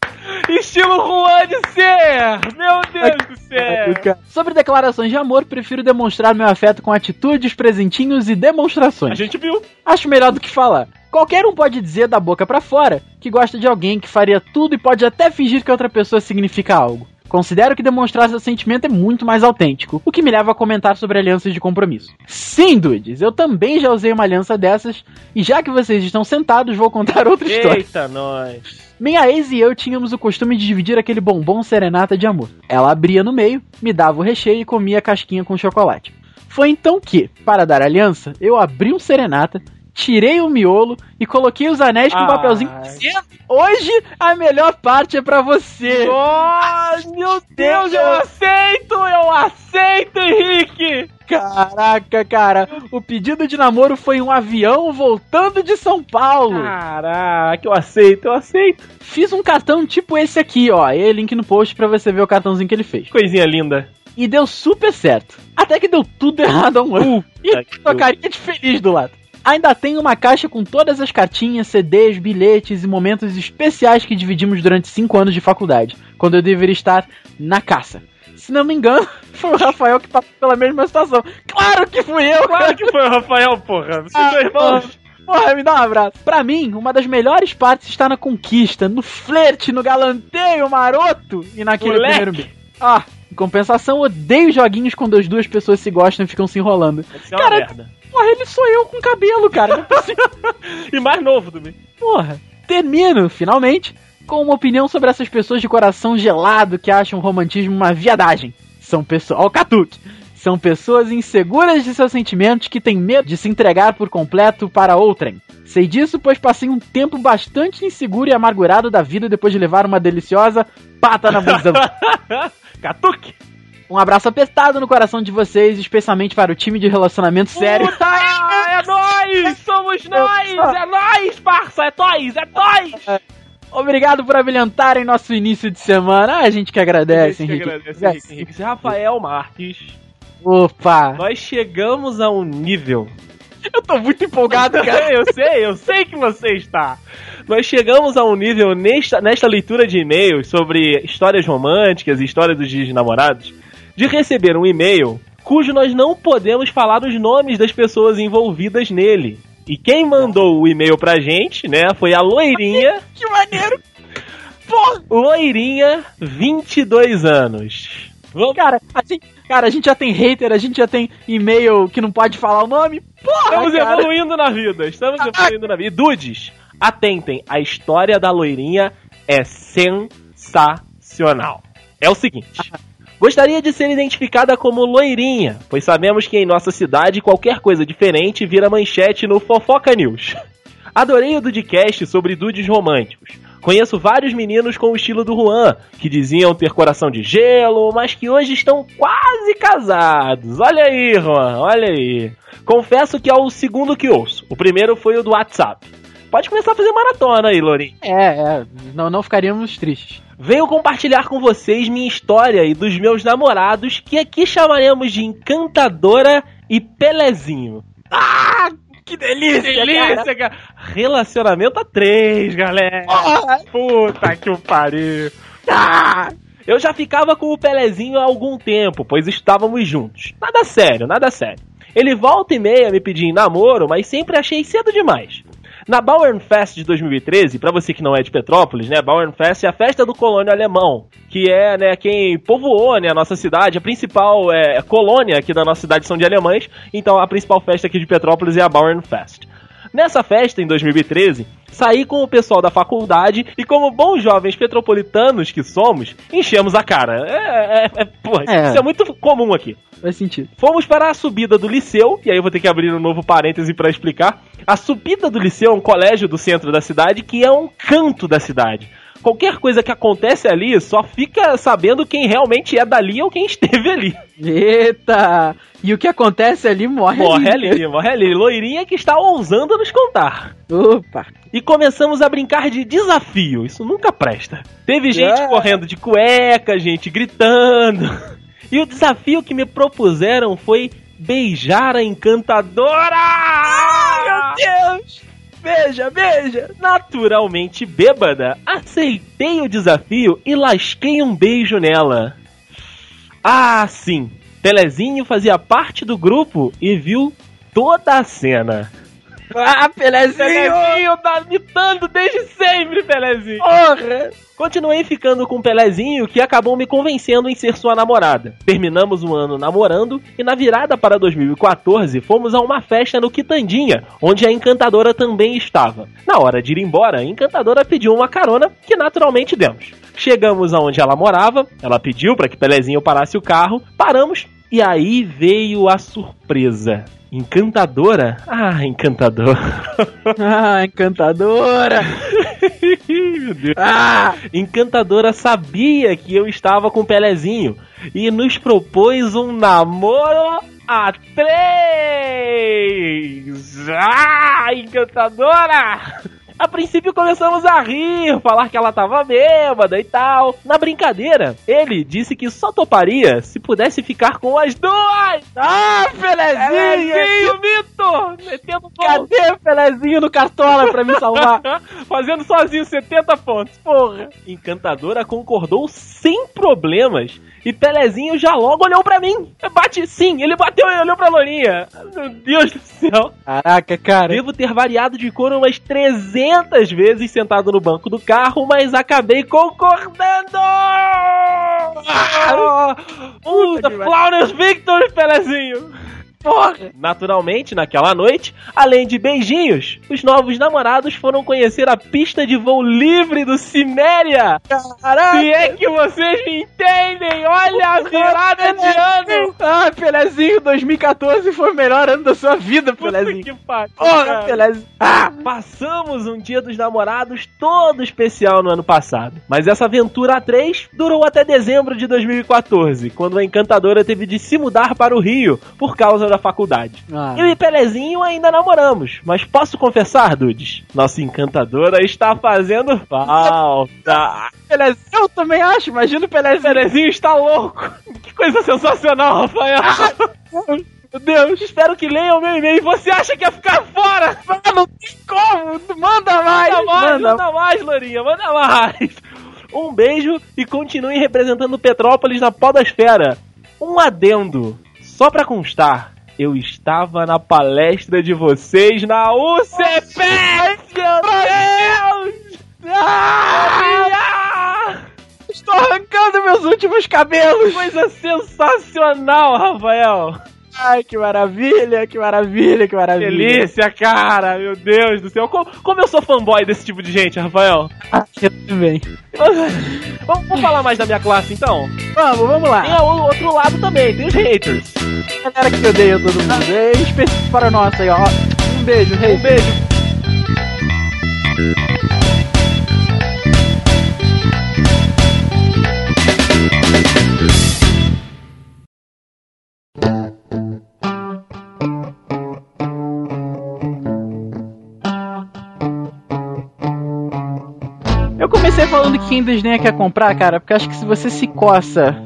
Estilo Juan de ser! Meu Deus do céu! Sobre declarações de amor, prefiro demonstrar meu afeto com atitudes, presentinhos e A demonstrações. gente viu. Acho melhor do que falar. Qualquer um pode dizer da boca pra fora que gosta de alguém que faria tudo e pode até fingir que outra pessoa significa algo. Considero que demonstrar seu sentimento é muito mais autêntico, o que me leva a comentar sobre alianças de compromisso. Sim, dudes, eu também já usei uma aliança dessas, e já que vocês estão sentados, vou contar outra história. Eita, nós! Minha ex e eu tínhamos o costume de dividir aquele bombom serenata de amor. Ela abria no meio, me dava o recheio e comia a casquinha com chocolate. Foi então que, para dar aliança, eu abri um serenata, tirei o miolo e coloquei os anéis com um Ai. papelzinho dizendo, Hoje a melhor parte é pra você. Oh, meu Deus, eu aceito! Eu aceito, Henrique! Caraca, cara, o pedido de namoro foi um avião voltando de São Paulo. Caraca, eu aceito, eu aceito. Fiz um cartão tipo esse aqui, ó. E link no post pra você ver o cartãozinho que ele fez. Coisinha linda. E deu super certo. Até que deu tudo errado a um ano. E que tocaria de feliz do lado. Ainda tem uma caixa com todas as cartinhas, CDs, bilhetes e momentos especiais que dividimos durante cinco anos de faculdade, quando eu deveria estar na caça. Se não me engano, foi o Rafael que passou pela mesma situação. Claro que fui eu, cara! Claro que foi o Rafael, porra. Vocês Ah, são irmãos. Porra, me dá um abraço. Pra mim, uma das melhores partes está na conquista, no flerte, no galanteio maroto e naquele Moleque. primeiro beijo. Ah, em compensação, odeio joguinhos quando as duas pessoas se gostam e ficam se enrolando. Isso é uma Cara, merda. Porra, ele sou eu com cabelo, cara. É. E mais novo também. Porra. Termino, finalmente, com uma opinião sobre essas pessoas de coração gelado que acham o romantismo uma viadagem. São pessoas. Ó, o Catuque. São pessoas inseguras de seus sentimentos que têm medo de se entregar por completo para outrem. Sei disso, pois passei um tempo bastante inseguro e amargurado da vida depois de levar uma deliciosa pata na bunda. Catuque. Um abraço apertado no coração de vocês, especialmente para o time de relacionamento sério. Puta, é nós! Somos nós! É nós, parça! É nós! É nós! Obrigado por abrilhantarem nosso início de semana. A gente que agradece, que Henrique. agradece, Henrique. Henrique. Esse Rafael Marques. Opa! Nós chegamos a um nível. Eu tô muito empolgado, cara. eu sei, eu sei que você está. Nós chegamos a um nível nesta, nesta leitura de e-mails sobre histórias românticas e histórias dos dias de namorados, de receber um e-mail cujo nós não podemos falar os nomes das pessoas envolvidas nele. E quem mandou o e-mail pra gente, né, foi a Loirinha. Que maneiro! Porra! Loirinha, 22 anos. Vamos, Cara, a gente, cara, a gente já tem hater, a gente já tem e-mail que não pode falar o nome. Porra, Estamos cara. evoluindo na vida, estamos evoluindo na vida. E Dudes, atentem, a história da loirinha é sensacional. É o seguinte. Gostaria de ser identificada como loirinha, pois sabemos que em nossa cidade qualquer coisa diferente vira manchete no Fofoca News. Adorei o Dudcast sobre dudes românticos. Conheço vários meninos com o estilo do Juan, que diziam ter coração de gelo, mas que hoje estão quase casados. Olha aí, Juan, olha aí. Confesso que é o segundo que ouço. O primeiro foi o do WhatsApp. Pode começar a fazer maratona aí, Lourinho. É, é, não, não ficaríamos tristes. Venho compartilhar com vocês minha história e dos meus namorados, que aqui chamaremos de Encantadora e Pelezinho. Ah, que delícia, Delícia, cara. Relacionamento a três, galera. Puta que o pariu. Ah, Eu já ficava com o Pelezinho há algum tempo, pois estávamos juntos. Nada sério, nada sério. Ele volta e meia me pedia em namoro, mas sempre achei cedo demais. Na Bauernfest de 2013, pra você que não é de Petrópolis, né, Bauernfest é a festa do colônia alemão, que é, né, quem povoou, né, a nossa cidade, a principal é, colônia aqui da nossa cidade são de alemães, então a principal festa aqui de Petrópolis é a Bauernfest. Nessa festa, em 2013, saí com o pessoal da faculdade e, como bons jovens petropolitanos que somos, enchemos a cara. É, é, é, porra, É. isso é muito comum aqui. faz sentido. Fomos para a subida do liceu, e aí eu vou ter que abrir um novo parêntese para explicar. A subida do liceu é um colégio do centro da cidade que é um canto da cidade. Qualquer coisa que acontece ali só fica sabendo quem realmente é dali ou quem esteve ali. Eita! E o que acontece ali morre, Morre ali, morre ali. Loirinha que está ousando nos contar. Opa! E começamos a brincar de desafio. Isso nunca presta. Teve gente Ah. correndo de cueca, gente gritando. E o desafio que me propuseram foi beijar a encantadora! Meu Deus! Beija, beija! Naturalmente bêbada, aceitei o desafio e lasquei um beijo nela. Ah, sim. Pelezinho fazia parte do grupo e viu toda a cena. Ah, Pelezinho! Pelezinho tá imitando desde sempre, Pelezinho. Porra! Continuei ficando com o Pelezinho, que acabou me convencendo em ser sua namorada. Terminamos o ano namorando e na virada para 2014 fomos a uma festa no Quitandinha, onde a encantadora também estava. Na hora de ir embora, a encantadora pediu uma carona, que naturalmente demos. Chegamos aonde ela morava, ela pediu para que Pelezinho parasse o carro, paramos e aí veio a surpresa. Encantadora? Ah, encantadora. Ah, encantadora! Meu Deus. Ah! Encantadora sabia que eu estava com o Pelezinho e nos propôs um namoro a três. Ah, encantadora! A princípio começamos a rir, falar que ela tava bêbada e tal. Na brincadeira, ele disse que só toparia se pudesse ficar com as duas. Ah, Pelezinho! Pelezinho, mito! Metendo gol. Cadê Pelezinho no cartola pra me salvar? Fazendo sozinho 70 pontos. Porra. Encantadora concordou sem problemas. E Pelezinho já logo olhou pra mim. Bate sim, ele bateu e olhou pra Lourinha. Meu Deus do céu. Caraca, cara. Devo ter variado de cor umas 300 vezes sentado no banco do carro, mas acabei concordando! Ah, uh, the flawless victory, Pelezinho! Porra! Naturalmente, naquela noite, além de beijinhos, os novos namorados foram conhecer a pista de voo livre do Ciméria. Caraca! Se é que vocês me entendem, olha a virada de ano. Ah, Pelezinho, 2014 foi o melhor ano da sua vida, Puta Pelezinho. que pariu. Porra. Pelezinho. Ah! Passamos um dia dos namorados todo especial no ano passado. Mas essa aventura a três durou até dezembro de 2014, quando a encantadora teve de se mudar para o Rio por causa da faculdade. Ah. Eu e Pelezinho ainda namoramos, mas posso confessar, Dudes? Nossa encantadora está fazendo falta. Pelezinho, eu também acho, imagina o Pelezinho. Pelezinho está louco. Que coisa sensacional, Rafael. Meu Deus. Espero que leiam meu e-mail. Você acha que ia ficar fora? Ah, não tem como. Manda mais. Manda mais, manda. manda mais, Lourinha, manda mais. Um beijo e continue representando Petrópolis na podosfera. Um adendo, só pra constar, eu estava na palestra de vocês na UCP! Meu Deus! Ah! Estou arrancando meus últimos cabelos. Coisa sensacional, Rafael! Ai, que maravilha, que maravilha, que maravilha. Delícia, cara! Meu Deus do céu! Como, como eu sou fanboy desse tipo de gente, Rafael? Ah, eu também. Vamos, vamos falar mais da minha classe então? Vamos, vamos Tem lá. o outro lado também, tem os haters. Galera que odeia todo mundo. É específico para nosso aí, ó. Um beijo, rei. Um beijo. Falando que quem desdenha quer comprar, cara, porque acho que se você se coça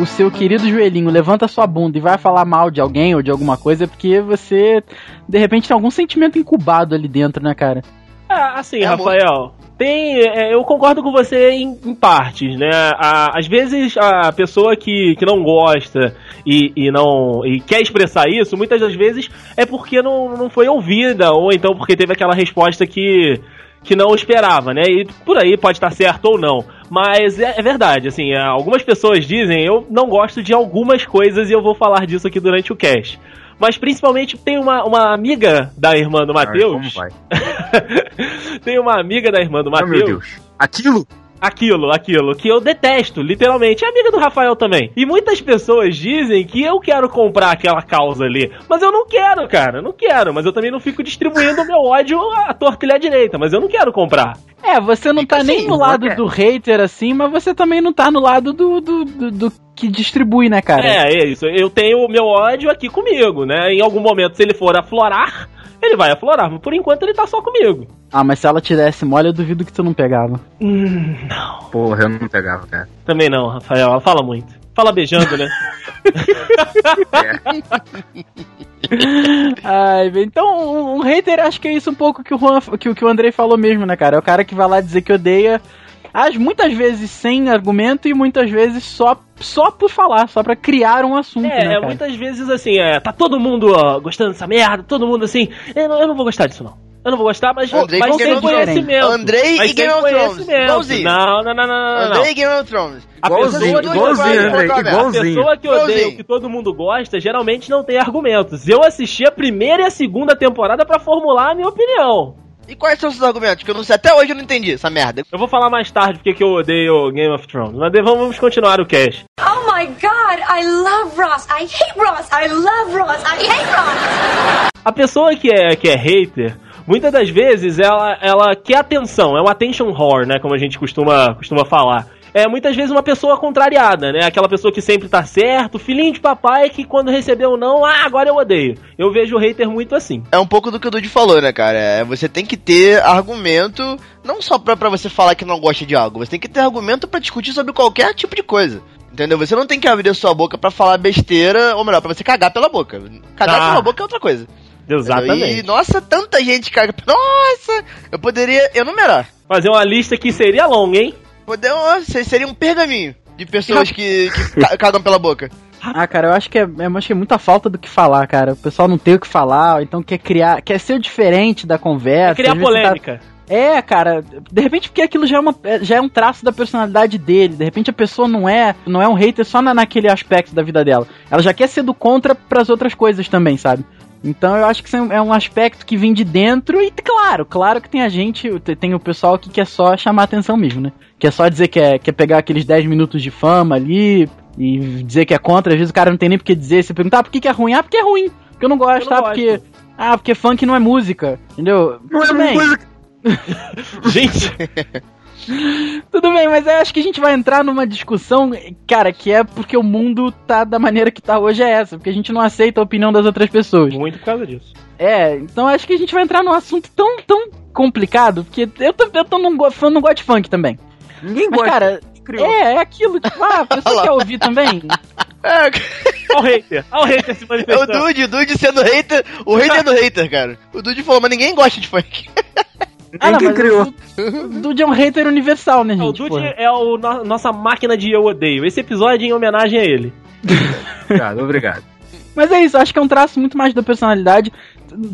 o seu querido joelhinho, levanta sua bunda e vai falar mal de alguém ou de alguma coisa, é porque você, de repente, tem algum sentimento incubado ali dentro, né, cara? É, assim, É amor. Rafael, tem. é, eu concordo com você em, em partes, né? A- às vezes a pessoa que, que não gosta e, e não. e quer expressar isso, muitas das vezes é porque não, não foi ouvida, ou então porque teve aquela resposta que. Que não esperava, né? E por aí pode estar certo ou não. Mas é, é verdade, assim, é, algumas pessoas dizem eu não gosto de algumas coisas e eu vou falar disso aqui durante o cast. Mas principalmente tem uma, uma amiga da irmã do Matheus. tem uma amiga da irmã do Ah, meu Matheus. Deus. Aquilo? Aquilo, aquilo, que eu detesto, literalmente. É amiga do Rafael também. E muitas pessoas dizem que eu quero comprar aquela causa ali. Mas eu não quero, cara. eu Não quero. Mas eu também não fico distribuindo o meu ódio à torta e à direita. Mas eu não quero comprar. É, você não tá nem assim, no lado é? do hater assim, mas você também não tá no lado do, do, do, do que distribui, né, cara? É, é isso. Eu tenho o meu ódio aqui comigo, né? Em algum momento, se ele for aflorar, ele vai aflorar. Mas por enquanto ele tá só comigo. Ah, mas se ela te desse mole, eu duvido que tu não pegava. Hum, não. Porra, eu não pegava, cara. Também não, Rafael. Ela fala muito. Fala beijando, né? Ai, velho, então um, um hater, acho que é isso um pouco que o, Juan, que, o- que o Andrei falou mesmo, né, cara? É o cara que vai lá dizer que odeia, as, muitas vezes sem argumento e muitas vezes só, só por falar, só pra criar um assunto, É, né, é, cara? muitas vezes assim, é, tá todo mundo ó, gostando dessa merda, todo mundo assim, eu não, eu não vou gostar disso não. Eu não vou gostar, mas, Andrei mas Thrones. conhecimento. Andrei mas e Game of Thrones. Igualzinho. Não, não, não, não, não, não. Andrei Game of Thrones. A Igualzinho, pessoa, igualzinho, Andrei, a igualzinho. pessoa que odeia o que todo mundo gosta, geralmente não tem argumentos. Eu assisti a primeira e a segunda temporada pra formular a minha opinião. E quais são os seus argumentos? Que eu não sei, até hoje eu não entendi essa merda. Eu vou falar mais tarde porque que eu odeio Game of Thrones. Mas vamos continuar o cast. Oh my god, I love Ross. I hate Ross. I love Ross. I hate Ross. A pessoa que é, que é hater, muitas das vezes ela, ela quer atenção, é um attention whore, né? Como a gente costuma, costuma falar. É muitas vezes uma pessoa contrariada, né? Aquela pessoa que sempre tá certo, filhinho de papai que quando recebeu não, ah, agora eu odeio. Eu vejo o hater muito assim. É um pouco do que o Dude falou, né, cara? É, você tem que ter argumento, não só pra, pra você falar que não gosta de algo, você tem que ter argumento pra discutir sobre qualquer tipo de coisa. Entendeu? Você não tem que abrir a sua boca pra falar besteira, ou melhor, pra você cagar pela boca. Cagar Ah. pela boca é outra coisa. Exatamente. E, nossa, tanta gente caga. Nossa! Eu poderia enumerar. Fazer uma lista que seria longa, hein? Poder, nossa, seria um pergaminho de pessoas que, que ca- cagam pela boca. Ah, cara, eu acho que é, eu acho que é muita falta do que falar, cara. O pessoal não tem o que falar, ou então quer criar, quer ser diferente da conversa. É criar tá- polêmica. É, cara, de repente porque aquilo já é, uma, é- já é um traço da personalidade dele. De repente a pessoa não é, não é um hater só na, naquele aspecto da vida dela. Ela já quer ser do contra pras outras coisas também, sabe? Então eu acho que isso é um- é um aspecto que vem de dentro e, claro, claro que tem a gente, te- tem o pessoal que quer só chamar atenção mesmo, né? Quer só dizer que é, quer pegar aqueles 10 minutos de fama ali e dizer que é contra. Às vezes o cara não tem nem porque dizer. Você perguntar ah, por que, que é ruim? Ah, porque é ruim. Porque eu não gosto, Eu não ah, gosto. porque. Ah, porque funk não é música, entendeu? Não é Tudo bem. que Gente, Tudo bem, mas eu acho que a gente vai entrar numa discussão, cara, que é porque o mundo tá da maneira que tá hoje é essa, porque a gente não aceita a opinião das outras pessoas. muito por causa disso. É, então acho que a gente vai entrar num assunto tão, tão complicado, porque eu, eu tô go- fã- não gosto de funk também. ninguém Mas, gosta. cara, Criou. é, é aquilo, tipo, ah, a pessoa quer ouvir também. É, Olha o hater, olha o hater se é o manifestando. Dude, o Dude sendo hater, o hater do hater, cara. O Dude falou, mas ninguém gosta de funk. Ah, não, mas criou. O, o Dude é um hater universal, né, O gente? Dude porra. é o no- nossa máquina de eu odeio. Esse episódio é em homenagem a ele. Obrigado, obrigado. Mas é isso, acho que é um traço muito mais da personalidade.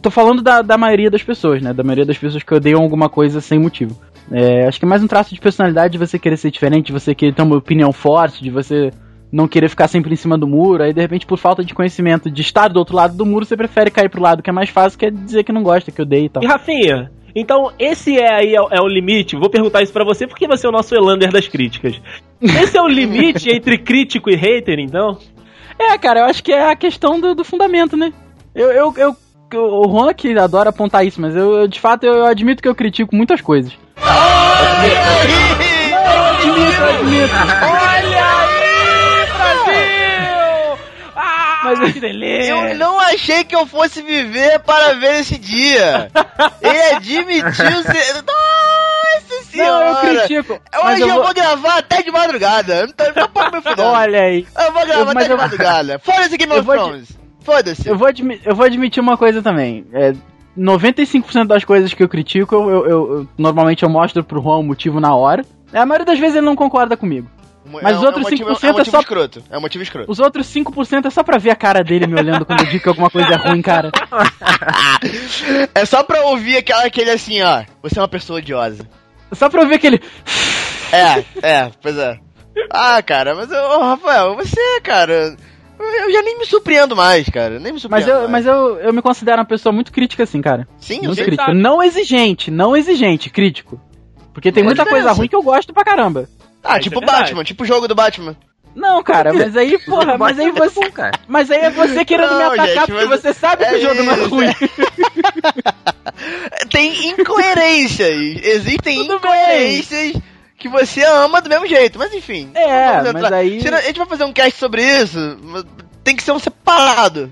Tô falando da, da maioria das pessoas, né? Da maioria das pessoas que odeiam alguma coisa sem motivo. É, acho que é mais um traço de personalidade de você querer ser diferente, de você querer ter uma opinião forte, de você não querer ficar sempre em cima do muro. Aí, de repente, por falta de conhecimento de estar do outro lado do muro, você prefere cair pro lado que é mais fácil, que é dizer que não gosta, que odeia e tal. E Rafinha, então esse é aí é, o- é o limite. Vou perguntar isso pra você porque você é o nosso Elander das críticas. Esse é o limite entre crítico e hater, então? É, cara, eu acho que é a questão do, do fundamento, né? Eu, eu, eu, eu- o Juan que adora apontar isso, mas eu, eu, de fato eu, eu admito que eu critico muitas coisas. Eu admito, eu admito. Mas que delícia! Eu não achei que eu fosse viver para ver esse dia. Ele admitiu ser. Nossa senhora! Não, eu critico. Hoje eu, eu vou... vou... gravar até de madrugada. Não não pouco me. Olha aí. Eu vou gravar Eu- até de eu- madrugada. Foda-se Game Eu of vou de- Thrones. Foda-se. Eu vou, admi- eu vou admitir uma coisa também. É, 95% das coisas que eu critico, eu- eu- eu- normalmente eu mostro pro Juan o motivo na hora. A maioria das vezes ele não concorda comigo. Mas os outros um motivo, 5% é um motivo é só- escroto. É um motivo escroto. Os outros 5% é só pra ver a cara dele me olhando quando eu digo que alguma coisa é ruim, cara. É só pra ouvir aquela, aquele assim, ó. Você é uma pessoa odiosa. Só pra eu ver aquele. É, é, pois é. Ah, cara, mas, ô, Rafael, você, cara. Eu já nem me surpreendo mais, cara. Nem me Mas, surpreendo. eu, mais. mas eu, eu me considero uma pessoa muito crítica, assim, cara. Sim, eu Muito sei. crítico. sabe. Não exigente, não exigente, crítico. Porque tem É muita diferença. coisa ruim que eu gosto pra caramba. Ah, Isso tipo é verdade. Batman, tipo o jogo do Batman. Não, cara, mas aí, porra, mas aí você. Bom, cara. Mas aí é você querendo me Não, atacar gente, porque mas você sabe que é o jogo não é isso, ruim. Tem incoerências. Existem Tudo incoerências que você ama do mesmo jeito. Mas enfim. É, vamos mas entrar. aí- A gente vai fazer um cast sobre isso. mas Tem que ser um separado.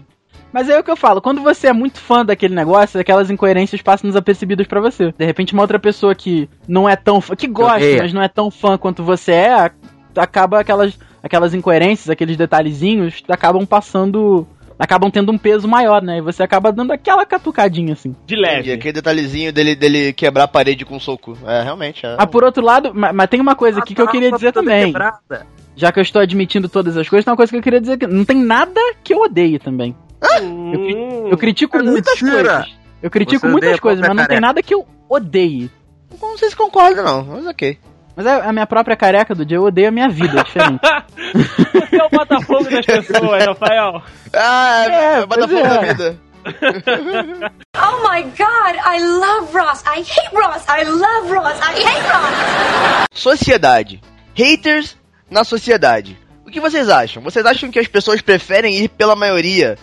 Mas é o que eu falo, quando você é muito fã daquele negócio, aquelas incoerências passam desapercebidas pra você. De repente, uma outra pessoa que não é tão fã, que gosta, odeia. mas não é tão fã quanto você é, acaba aquelas, aquelas incoerências, aqueles detalhezinhos, acabam passando. Acabam tendo um peso maior, né? E você acaba dando aquela catucadinha assim. De leve. Aquele detalhezinho dele, dele quebrar a parede com um soco. É, realmente. É. Mas por outro lado, ma- mas, tem uma coisa aqui que eu queria dizer também. Quebrada. Já que eu estou admitindo todas as coisas, tem uma coisa que eu queria dizer que não tem nada que eu odeie também. Hum. Eu critico É muitas mentira. coisas. Eu critico Você muitas coisas, mas não tem careca. nada que eu odeie. Não sei se concorda, não, mas ok. Mas a, a minha própria careca do dia, eu odeio a minha vida, é diferente. Você é o Botafogo das pessoas, Rafael. Ah, É, é, Botafogo pois é. da vida. Oh my god, I love Ross. I hate Ross. I love Ross. I hate Ross. Sociedade. Haters na sociedade. O que vocês acham? Vocês acham que as pessoas preferem ir pela maioria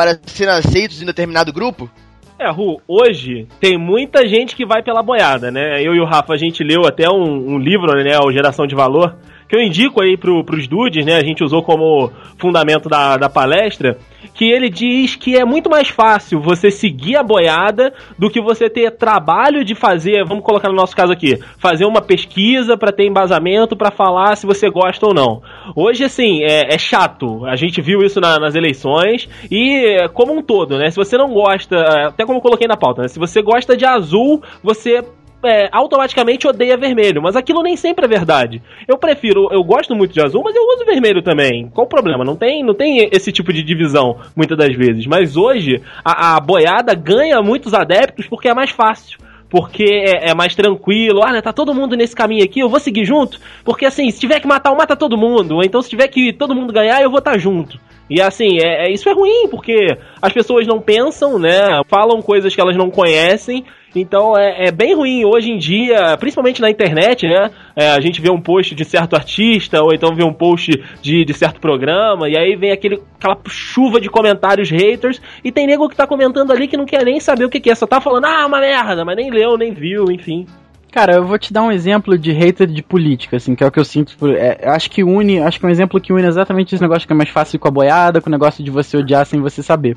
para serem aceitos em determinado grupo? É, Ru, hoje tem muita gente que vai pela boiada, né? Eu e o Rafa, a gente leu até um, um livro, né, o Geração de Valor, que eu indico aí pro, pros dudes, né? A gente usou como fundamento da, da palestra, que ele diz que é muito mais fácil você seguir a boiada do que você ter trabalho de fazer, vamos colocar no nosso caso aqui, fazer uma pesquisa para ter embasamento para falar se você gosta ou não. Hoje, assim, é, é chato. A gente viu isso na- nas eleições e é, como um todo, né? Se você não gosta, é, até como eu coloquei na pauta, né? Se você gosta de azul, você é, automaticamente odeia vermelho, mas aquilo nem sempre é verdade. Eu prefiro, eu gosto muito de azul, mas eu uso vermelho também. Qual o problema? Não tem, não tem esse tipo de divisão muitas das vezes. Mas hoje a, a boiada ganha muitos adeptos porque é mais fácil. Porque é, é mais tranquilo, olha, tá todo mundo nesse caminho aqui, eu vou seguir junto, porque assim, se tiver que matar um, mata todo mundo, ou então se tiver que todo mundo ganhar, eu vou estar junto. E assim, é, é- isso é ruim, porque as pessoas não pensam, né? Falam coisas que elas não conhecem. Então é, é bem ruim hoje em dia, principalmente na internet, né? É, a gente vê um post de certo artista, ou então vê um post de, de certo programa, e aí vem aquele, aquela chuva de comentários haters, e tem nego que tá comentando ali que não quer nem saber o que, que é, só tá falando, ah, uma merda, mas nem leu, nem viu, enfim. Cara, eu vou te dar um exemplo de hater de política, assim, que é o que eu sinto. É, acho que une, acho que é um exemplo que une exatamente esse negócio que é mais fácil com a boiada, com o negócio de você odiar sem você saber.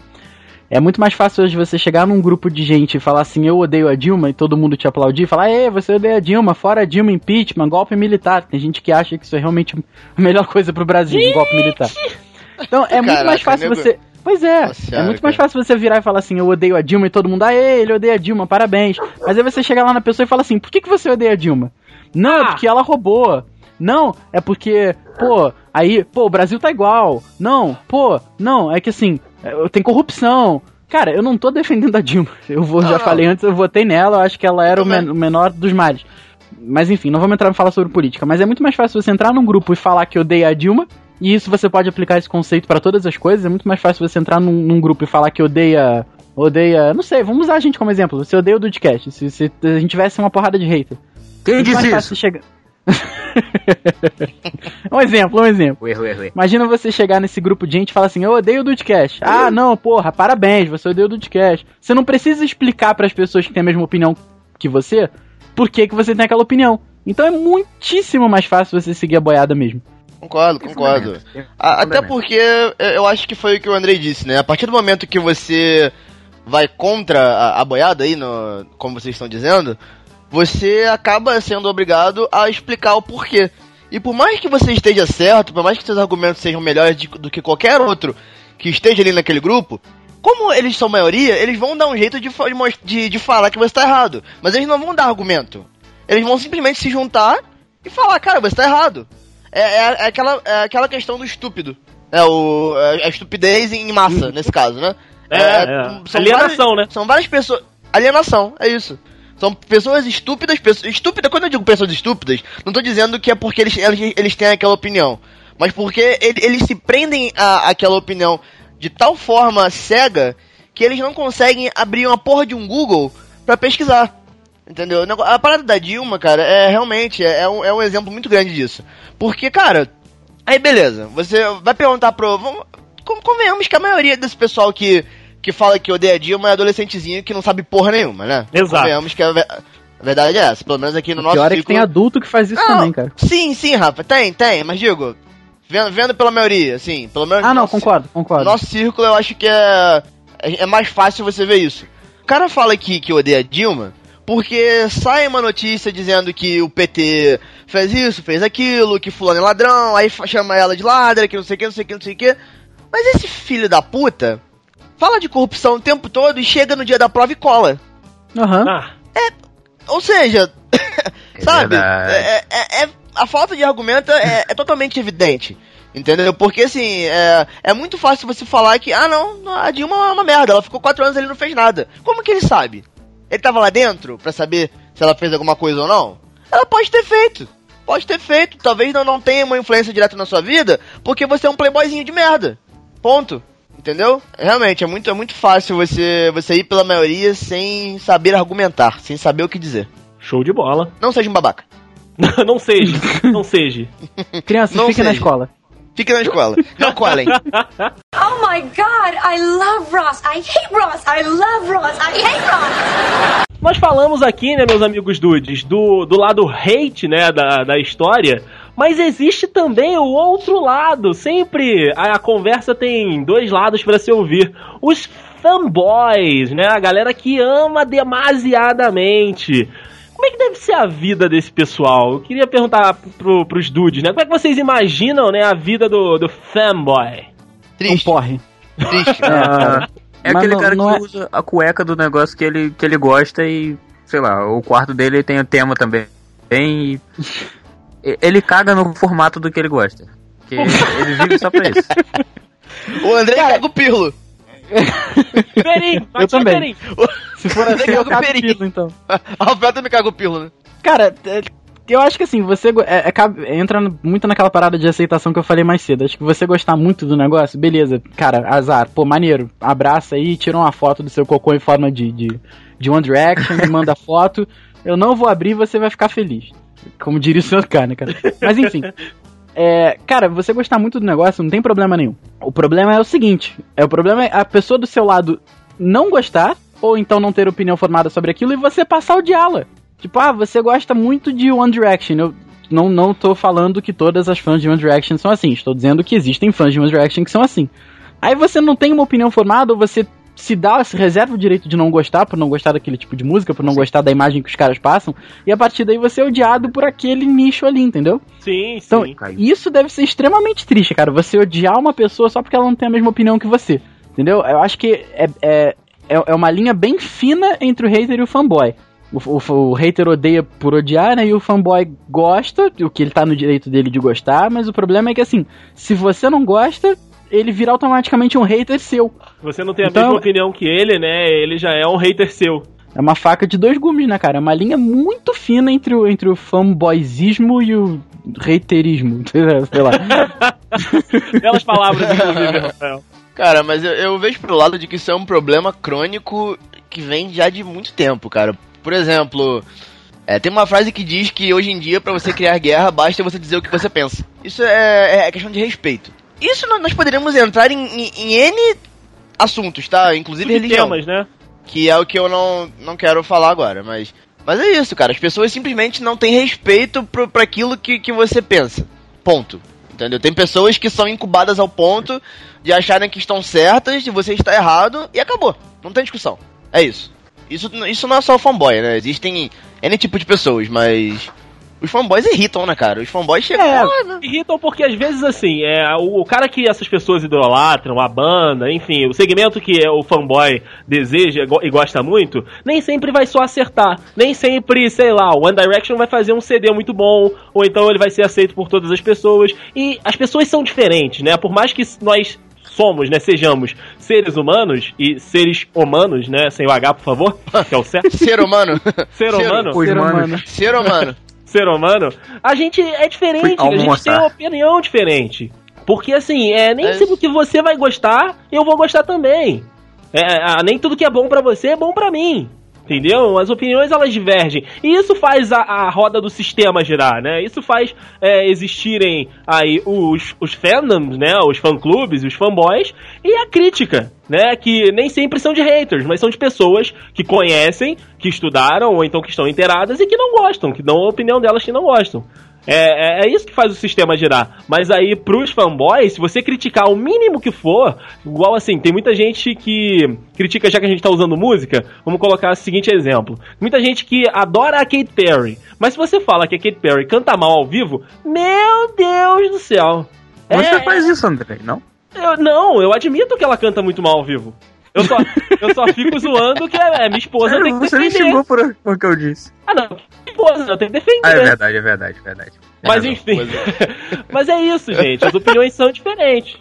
É muito mais fácil hoje você chegar num grupo de gente e falar assim, eu odeio a Dilma, e todo mundo te aplaudir, e falar, ei, você odeia a Dilma, fora a Dilma, impeachment, golpe militar. Tem gente que acha que isso é realmente a melhor coisa pro Brasil, um golpe militar. Então, é muito Caraca, mais fácil nego- você. Pois é, Nossa é senhora, muito mais fácil você virar e falar assim, eu odeio a Dilma, e todo mundo, aê, ele odeia a Dilma, parabéns. Mas aí você chega lá na pessoa e fala assim, por que, que você odeia a Dilma? Não, é Ah. porque ela roubou. Não, é porque, pô, aí, pô, o Brasil tá igual. Não, pô, não, é que assim, é, tem corrupção. Cara, eu não tô defendendo a Dilma. Eu vou, já Não, não. falei antes, eu votei nela, eu acho que ela era o, men- o menor dos males. Mas enfim, não vamos entrar em falar sobre política. Mas é muito mais fácil você entrar num grupo e falar que odeia a Dilma. E isso você pode aplicar esse conceito pra todas as coisas. É muito mais fácil você entrar num, num grupo e falar que odeia. Odeia. Não sei, vamos usar a gente como exemplo. Você odeia o Dudcast. Se, se a gente tivesse uma porrada de hater. Quem Muito disse isso? chegar. um exemplo, um exemplo. Erro, erro, erro. Imagina você chegar nesse grupo de gente e falar assim: Eu odeio o Dudcast. Ah, não, porra, parabéns, você odeia o Dudcast. Você não precisa explicar para as pessoas que têm a mesma opinião que você por que, que você tem aquela opinião. Então é muitíssimo mais fácil você seguir a boiada mesmo. Concordo, concordo. A- até porque eu- acho que foi o que o Andrei disse, né? A partir do momento que você vai contra a, a boiada aí, no, como vocês estão dizendo, você acaba sendo obrigado a explicar o porquê. E por mais que você esteja certo, por mais que seus argumentos sejam melhores de- do que qualquer outro que esteja ali naquele grupo, como eles são maioria, eles vão dar um jeito de, de, de, falar que você tá errado. Mas eles não vão dar argumento. Eles vão simplesmente se juntar e falar, cara, você tá errado. É, é- é aquela, é aquela questão do estúpido. É o, é a estupidez em massa, nesse caso, né? É, é. Alienação, várias, né? São várias pessoas. Alienação, é isso. São pessoas estúpidas, pessoas. Estúpida, quando eu digo pessoas estúpidas, não tô dizendo que é porque eles, eles, eles têm aquela opinião. Mas porque ele- eles se prendem a aquela opinião de tal forma cega que eles não conseguem abrir uma porra de um Google pra pesquisar. Entendeu? A parada da Dilma, cara, é realmente é, é um, é um exemplo muito grande disso. Porque, cara, aí beleza, você vai perguntar pro. Vamos, con- convenhamos que a maioria desse pessoal que, que fala que odeia a Dilma é adolescentezinho que não sabe porra nenhuma, né? Exato. Convenhamos que a, a verdade é essa, pelo menos aqui no O nosso pior é que círculo- tem adulto que faz isso Não, também, cara. Sim, sim, Rafa, tem, tem, mas digo, vendo, vendo pela maioria, assim, pelo menos. Ah, não, concordo, No concordo. nosso círculo eu acho que é, é é mais fácil você ver isso. O cara fala que, que odeia a Dilma porque sai uma notícia dizendo que o PT fez isso, fez aquilo, que fulano é ladrão, aí chama ela de ladra, que não sei o que, não sei o que, não sei o que. Mas esse filho da puta fala de corrupção o tempo todo e chega no dia da prova e cola. Aham. Ah, Ou seja, sabe? verdade. É, é- é- a falta de argumento é, é totalmente evidente. Entendeu? Porque assim, é, é muito fácil você falar que, ah não, a Dilma é uma merda, ela ficou quatro anos ali e não fez nada. Como que ele sabe? Ele tava lá dentro pra saber se ela fez alguma coisa ou não? Ela pode ter feito. Pode ter feito. Talvez não, não tenha uma influência direta na sua vida, porque você é um playboyzinho de merda. Ponto. Entendeu? Realmente, é muito, é muito fácil você, você ir pela maioria sem saber argumentar, sem saber o que dizer. show de bola. Não seja um babaca. não seja, não seja. Crianças, Não fiquem na sei. escola. Fique na escola. Não colhem. Oh my god, I love Ross. I hate Ross. I love Ross. I hate Ross. Nós falamos aqui, né, meus amigos dudes, do, do lado hate, né, da, da história, mas existe também o outro lado. Sempre a, a conversa tem dois lados para se ouvir. Os fanboys, né, a galera que ama demasiadamente. Como é que deve ser a vida desse pessoal? Eu queria perguntar pro, pros dudes, né? Como é que vocês imaginam, né, a vida do, do fanboy? Um Triste, porre. triste. Ah, é Mas aquele não- cara não que é- usa a cueca do negócio que ele, que ele gosta e, sei lá, o quarto dele tem o tema também. Tem. e- Ele caga no formato do que ele gosta. Que ele vive só pra isso. O André caga o pirlo. Perim! Eu também. Perim. Se for assim, eu cago perigo. pilo, então. A Rafael também caga o pirlo, né? Cara, é, eu acho que assim, você é, é, entra muito naquela parada de aceitação que eu falei mais cedo. Acho que você gostar muito do negócio, beleza, cara, azar, pô, maneiro. Abraça aí, tira uma foto do seu cocô em forma de, de, de One Direction, me manda foto. Eu não vou abrir, você vai ficar feliz. Como diria o K, né, cara? Mas enfim. É, cara, você gostar muito do negócio não tem problema nenhum. O problema é o seguinte: é o problema é a pessoa do seu lado não gostar, ou então não ter opinião formada sobre aquilo, e você passar a odiá-la. Tipo, ah, você gosta muito de One Direction. Eu não, não tô falando que todas as fãs de One Direction são assim. Estou dizendo que existem fãs de One Direction que são assim. Aí você não tem uma opinião formada, ou você se dá, se reserva o direito de não gostar, por não gostar daquele tipo de música, por não gostar da imagem que os caras passam, e a partir daí você é odiado por aquele nicho ali, entendeu? Sim, sim. Então, caiu. isso deve ser extremamente triste, cara. Você odiar uma pessoa só porque ela não tem a mesma opinião que você. Entendeu? Eu acho que é, é, é é uma linha bem fina entre o hater e o fanboy. O, o, o hater odeia por odiar, né? E o fanboy gosta, o que ele tá no direito dele de gostar, mas o problema é que assim, se você não gosta, ele vira automaticamente um hater seu. Você não tem a Então- mesma opinião que ele, né? Ele já é um hater seu. É uma faca de dois gumes, né, cara? É uma linha muito fina entre o, entre o fanboyzismo e o haterismo. Sei lá. Belas palavras, inclusive, Rafael. Cara, mas eu, eu vejo pro lado de que isso é um problema crônico que vem já de muito tempo, cara. Por exemplo, é, tem uma frase que diz que hoje em dia, pra você criar guerra, basta você dizer o que você pensa. Isso é, é questão de respeito. Isso nó- nós poderíamos entrar em, em, em N assuntos, tá? Inclusive religião. Temas, né? Que é o que eu não, não quero falar agora, mas. Mas é isso, cara. As pessoas simplesmente não têm respeito pro, pra aquilo que, que você pensa. Ponto. Entendeu? Tem pessoas que são incubadas ao ponto de acharem que estão certas e você está errado e acabou. Não tem discussão. É isso. Isso, isso não é só fanboy, né? Existem N tipo de pessoas, mas. Os fanboys irritam, né, cara? Os fanboys chegam. É. Irritam porque às vezes assim, é, o, o cara que essas pessoas idolatram, a banda, enfim, o segmento que é o fanboy deseja go- e gosta muito, nem sempre vai só acertar. Nem sempre, sei lá, o One Direction vai fazer um CD muito bom, ou então ele vai ser aceito por todas as pessoas. E as pessoas são diferentes, né? Por mais que nós somos, né, sejamos seres humanos e seres humanos, né, sem o H, por favor, que é o certo. Ser humano. Ser humano. Ser humano. Ser humano. Ser humano, a gente é diferente, a gente tem uma opinião diferente. Porque assim, é, nem É. sempre o que você vai gostar, eu vou gostar também. É, ah, nem tudo que é bom pra você é bom pra mim. Entendeu? As opiniões elas divergem. E isso faz a, a roda do sistema girar, né? Isso faz é, existirem aí os, os fandoms, né? Os fã-clubes, os fanboys, e a crítica, né? Que nem sempre são de haters, mas são de pessoas que conhecem, que estudaram, ou então que estão inteiradas e que não gostam, que dão a opinião delas que não gostam. É, é, é isso que faz o sistema girar. Mas aí, pros fanboys, se você criticar o mínimo que for, igual assim, tem muita gente que critica, já que a gente tá usando música, vamos colocar o seguinte exemplo. Muita gente que adora a Kate Perry, mas se você fala que a Kate Perry canta mal ao vivo, meu Deus do céu. Você É, faz isso, André, não? eu- não, eu admito que ela canta muito mal ao vivo. Eu só, eu só fico zoando que é, é minha esposa Sério, tem que você me defender. xingou por, por que eu disse. Ah, não, minha esposa, eu tenho que defender. Ah, é verdade, é verdade, é verdade. Mas É, enfim. pois Mas é isso, gente. As opiniões são diferentes.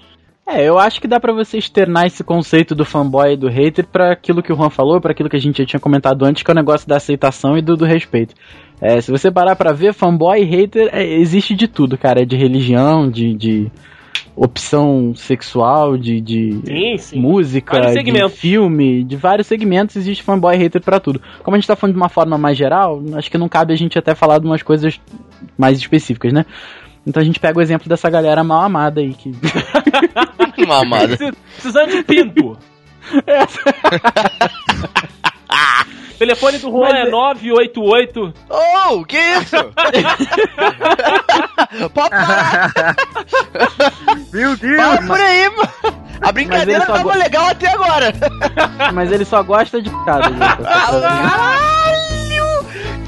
É, eu acho que dá pra você externar esse conceito do fanboy e do hater pra aquilo que o Juan falou, pra aquilo que a gente já tinha comentado antes, que é o negócio da aceitação e do, do respeito. É, se você parar pra ver, fanboy e hater é, existe de tudo, cara. É de religião, de, de opção sexual, de, de Sim, sim. música, de filme, de vários segmentos existe fanboy hater pra tudo. Como a gente tá falando de uma forma mais geral, acho que não cabe a gente até falar de umas coisas mais específicas, né? Então a gente pega o exemplo dessa galera mal amada aí que Mamada. Preci- Precisando de pinto. telefone do Juan é 988. Oh, que isso? Pode parar, Meu Deus! para por aí, mano. A brincadeira tava go- legal até agora. Mas ele só gosta de casa, gente. Caralho!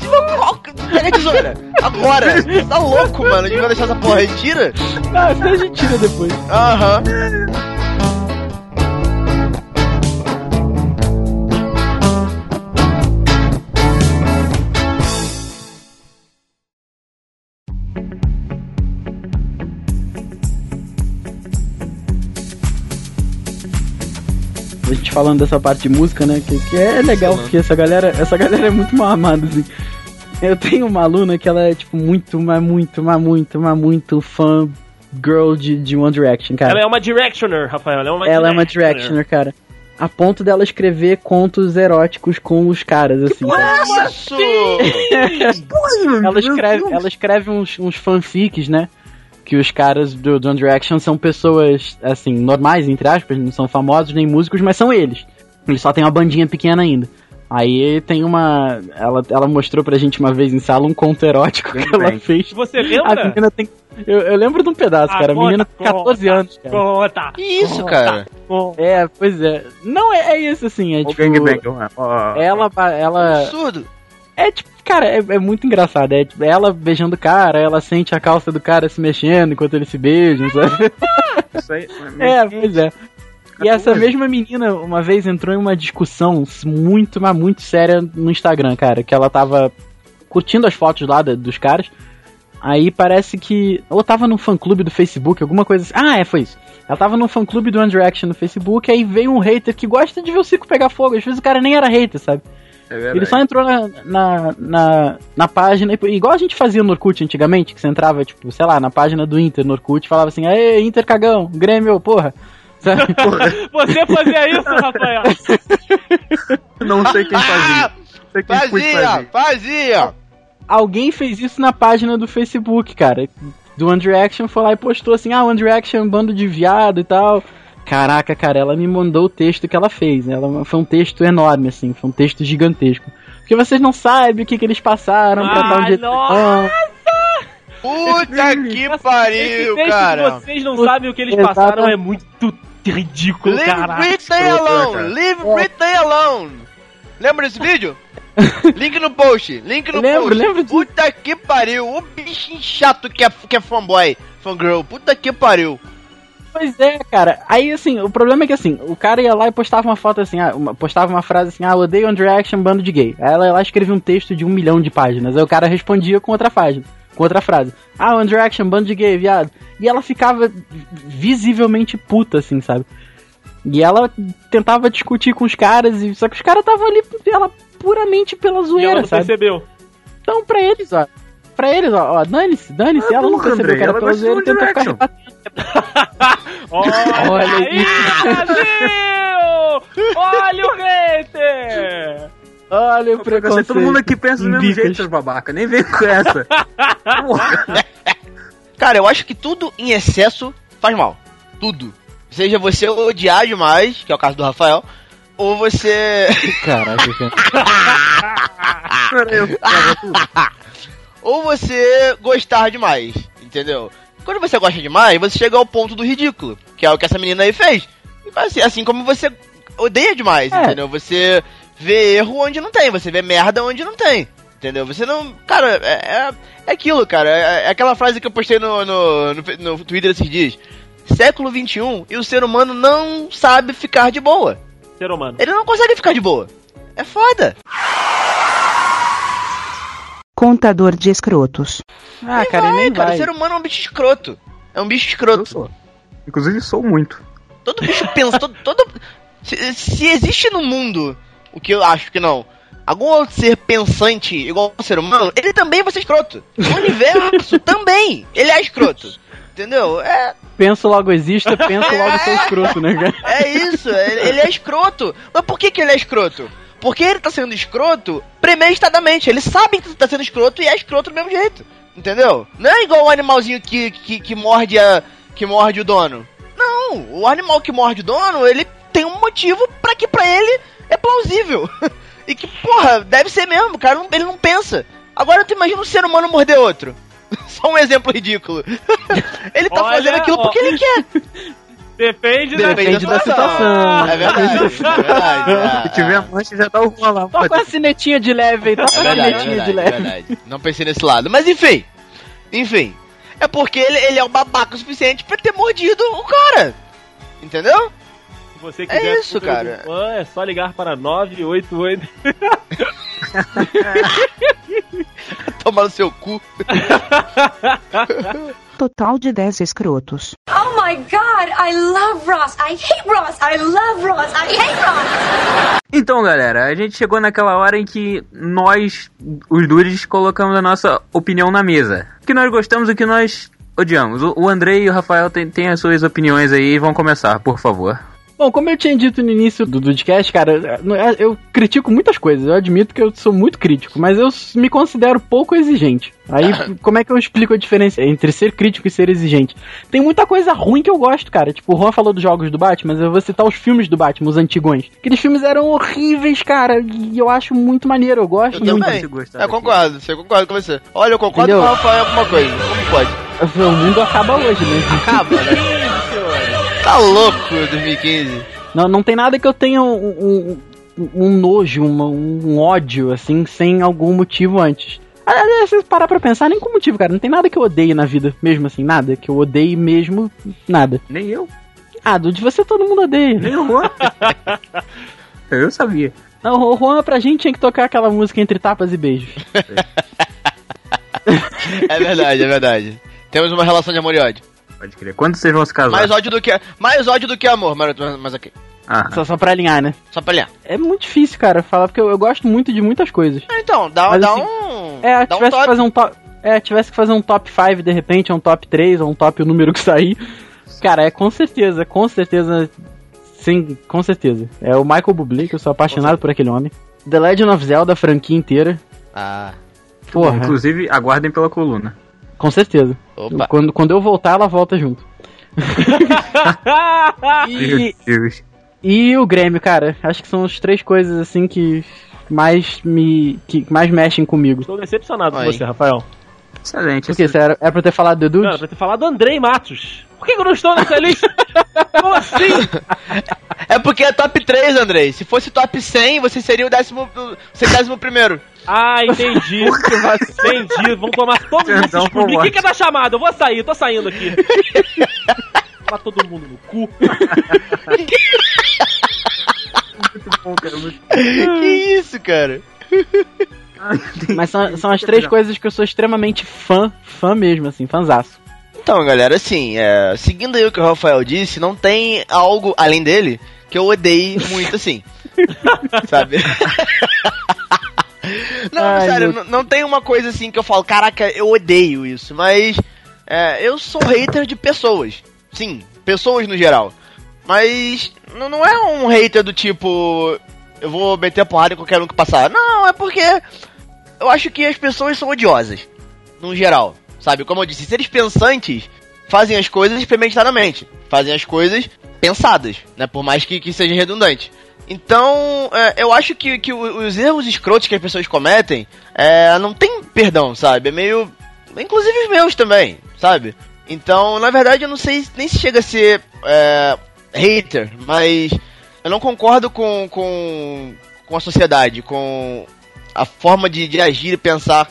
Tipo, Pega a tesoura. Agora. Você tá louco, mano. A gente vai deixar essa porra aí. Tira. Ah, a gente tira depois. Aham. A gente falando dessa parte de música, né? Que, que é legal, porque essa galera, essa galera é muito mal amada, assim. Eu tenho uma aluna que ela é, tipo, muito, mas muito, mas muito, mas muito fã girl de, de One Direction, cara. Ela é uma directioner, Rafael. Ela é uma Ela é uma directioner, cara. A ponto dela escrever contos eróticos com os caras, assim. Isso! ela escreve, ela escreve uns, uns fanfics, né? Que os caras do, do One Direction são pessoas, assim, normais, entre aspas, não são famosos nem músicos, mas são eles. Eles só têm uma bandinha pequena ainda. Aí tem uma. Ela, ela mostrou pra gente uma vez em sala um conto erótico que ela bem. fez. Você A lembra? menina tem. Eu, eu lembro de um pedaço, Ah, cara. A menina tem conta, 14 conta, anos, cara. Conta. Que isso, cara? conta. É, pois é. Não, é, é isso assim. É O tipo. gangbang. ó. Ela, ela, Absurdo. É tipo, cara, é, é muito engraçado. É tipo, ela beijando o cara, ela sente a calça do cara se mexendo enquanto eles se beijam, sabe? Isso aí. É, pois é. E essa mesma menina, uma vez, entrou em uma discussão muito, mas muito séria no Instagram, cara. Que ela tava curtindo as fotos lá da- dos caras. Aí parece que. Ou tava num fã clube do Facebook, alguma coisa assim. Ah, é, foi isso. Ela tava num fã clube do One Direction no Facebook, aí veio um hater que gosta de ver o circo pegar fogo. Às vezes o cara nem era hater, sabe? É. Ele só entrou na, na, na, na página, e- igual a gente fazia no Orkut antigamente, que você entrava, tipo, sei lá, na página do Inter no Orkut e falava assim, aê, Inter cagão, Grêmio, porra. Sabe? Você fazia isso, Rafael? Não sei quem fazia. Não sei quem Fazia, fazia. Alguém fez isso na página do Facebook, cara. Do One Direction foi lá e postou assim, ah, One Direction é um bando de viado e tal. Caraca, cara, ela me mandou o texto que ela fez, né? Ela, foi um texto enorme, assim, foi um texto gigantesco. Porque vocês não sabem o que, que eles passaram pra Ah, um jeito. nossa! Puta que Esse pariu, texto cara. vocês não sabem o que eles Exatamente. passaram é muito ridículo, Leave caralho. Britney alone. cara? Leave Britney alone. Lembra desse vídeo? Link no post, link no Lembro, post. lembro disso. Puta que pariu, o bichinho chato que é, que é fanboy, fangirl. Puta que pariu. Pois é, cara. Aí, assim, o problema é que, assim, o cara ia lá e postava uma foto assim, ah, uma- postava uma frase assim, ah, odeio One Direction, bando de gay. Aí ela ia lá e escrevia um texto de um milhão de páginas. Aí o cara respondia com outra página, com outra frase. Ah, One Direction, bando de gay, viado. E ela ficava visivelmente puta, assim, sabe? E ela tentava discutir com os caras, e só que os caras estavam ali ela puramente pela E ela zoeira, não sabe? percebeu. Então, pra eles, ó. Pra eles, ó, ó dane-se, dane-se, Ah, ela não percebeu Andrei, que era ela pela zoeira e tentou ficar. Olha, Olha aí, Brasil! Olha o hater! Olha o Você, preconceito. todo mundo aqui pensa do mesmo Bicas. jeito, seus babaca. Nem vem com essa. Cara, eu acho que tudo em excesso faz mal. Tudo. Seja você odiar demais, que é o caso do Rafael, ou você. Caraca, cara. Ou você gostar demais, entendeu? Quando você gosta demais, você chega ao ponto do ridículo, que é o que essa menina aí fez. Assim, assim como você odeia demais, É. entendeu? Você vê erro onde não tem, você vê merda onde não tem, entendeu? Você não. Cara, é, é, é aquilo, cara. É, é aquela frase que eu postei no, no, no, no Twitter esses dias. Século XXI e o ser humano não sabe ficar de boa. Ser humano. Ele não consegue ficar de boa. É foda. Contador de escrotos. Ah, Nem cara, vai, nem cara. vai. O ser humano é um bicho escroto. É um bicho Eu escroto. sou. Inclusive, sou muito. Todo bicho pensa, todo. todo se, se existe no mundo, o que eu acho que não, algum outro ser pensante igual ao ser humano, ele também vai ser escroto. O universo também, ele é escroto. Entendeu? É, Penso logo exista, penso logo sou escroto, né, cara? é isso, ele, ele é escroto. Mas por que, que ele é escroto? Porque ele tá sendo escroto premeditadamente. Ele sabe que tá sendo escroto e é escroto do mesmo jeito. Entendeu? Não é igual o animalzinho que, que, que morde a, que morde o dono. Não, o animal que morde o dono, ele tem um motivo pra que pra ele é plausível. e que, porra, deve ser mesmo, cara, não- ele não pensa. Agora tu imagina um ser humano morder outro. Só um exemplo ridículo. ele tá Olha, fazendo aquilo ó. porque ele quer. Depende, da Depende da situação. É verdade, é verdade. é, Se tiver é. a mancha, já tá o rua lá. Toca uma sinetinha de leve aí, toca É uma verdade, é sinetinha de verdade, é leve. verdade. Não pensei nesse lado. Mas enfim. Enfim. É porque ele, ele é um babaca o suficiente pra ter mordido o cara. Entendeu? Se você É quiser isso, número cara. fã, é só ligar para 988. Tomar no seu cu. Total de 10 escrotos. Oh my god, I love Ross. I hate Ross. I love Ross. I hate Ross. Então, galera, a gente chegou naquela hora em que nós, os dudes, colocamos a nossa opinião na mesa. O que nós gostamos e o que nós odiamos. O o Andrei e o Rafael têm têm as suas opiniões aí e vão começar, por favor. Bom, como eu tinha dito no início do podcast, cara, eu critico muitas coisas. Eu admito que eu sou muito crítico, mas eu me considero pouco exigente. Aí, como é que eu explico a diferença entre ser crítico e ser exigente? Tem muita coisa ruim que eu gosto, cara. Tipo, o Juan falou dos jogos do Batman, mas eu vou citar os filmes do Batman, os antigões. Aqueles filmes eram horríveis, cara, e eu acho muito maneiro, eu gosto Eu muito. também. Eu daqui. concordo, eu concordo com você. Olha, eu concordo Entendeu? com o Rafael alguma coisa. Como pode? O mundo acaba hoje, né? Acaba, né? Tá louco 2015. Não, não tem nada que eu tenha um, um, um nojo, uma- um ódio, assim, sem algum motivo antes. Aliás, se você parar pra pensar, nem com motivo, cara. Não tem nada que eu odeie na vida, mesmo assim, nada. Que eu odeie mesmo, nada. Nem eu, Ah, do de você todo mundo odeia. nem o Juan. eu sabia. Não, o Juan pra gente tinha que tocar aquela música entre tapas e beijos. É verdade, é verdade. Temos uma relação de amor e ódio. Pode crer. Quando vocês vão se casar? Mais ódio do que, mais ódio do que amor, mas, mas ok. Ah, Só, só pra alinhar, né? Só pra alinhar. É muito difícil, cara, falar, porque eu, eu gosto muito de muitas coisas. Ah, Então, dá, Mas dá assim, um. É, dá um tivesse que toque. fazer um top. É, tivesse que fazer um top 5 de repente, um top 3, ou um top o número que sair. Cara, é com certeza, com certeza. Sim, com certeza. É o Michael Bublé, que eu sou apaixonado por aquele homem. The Legend of Zelda, a franquia inteira. Ah, Porra, inclusive, aguardem pela coluna. Com certeza. opa. Quando, quando eu voltar, ela volta junto. e, Meu Deus. e o Grêmio, cara. Acho que são as três coisas assim que mais me. que mais mexem comigo. Estou decepcionado Aí. com você, Rafael. Excelente. Por quê? Você era- É pra eu ter falado do Edu? Não, pra ter falado do Andrei Matos. Por que que eu não estou nessa lista? Como assim? é porque é top 3, Andrei. Se fosse top 100, você seria o décimo, o centésimo primeiro. Ah, entendi. entendi. Vão tomar todo mundo Então, esses por mim. vambora. Quem quer dar chamada? Eu vou sair, tô saindo aqui. Tomar todo mundo no cu. Muito bom, cara. Muito... que isso, cara? Mas são, são as três coisas que eu sou extremamente fã, fã mesmo, assim, fanzaço. Então, galera, assim, é, seguindo aí o que o Rafael disse, não tem algo além dele que eu odeie muito assim. sabe? não, Ai, sério, meu- n- não tem uma coisa assim que eu falo, caraca, eu odeio isso, mas é, eu sou hater de pessoas. Sim, pessoas no geral. Mas n- não é um hater do tipo, eu vou meter a porrada em qualquer um que passar. Não, é porque eu acho que as pessoas são odiosas, no geral. Sabe, como eu disse, seres pensantes fazem as coisas premeditadamente, fazem as coisas pensadas, né? Por mais que, que seja redundante. Então, é, eu acho que, que os erros escrotos que as pessoas cometem é, não tem perdão, sabe? É meio. Inclusive os meus também, sabe? Então, na verdade, eu não sei nem se chega a ser é, hater, mas eu não concordo com, com, com a sociedade, com a forma de, de agir e pensar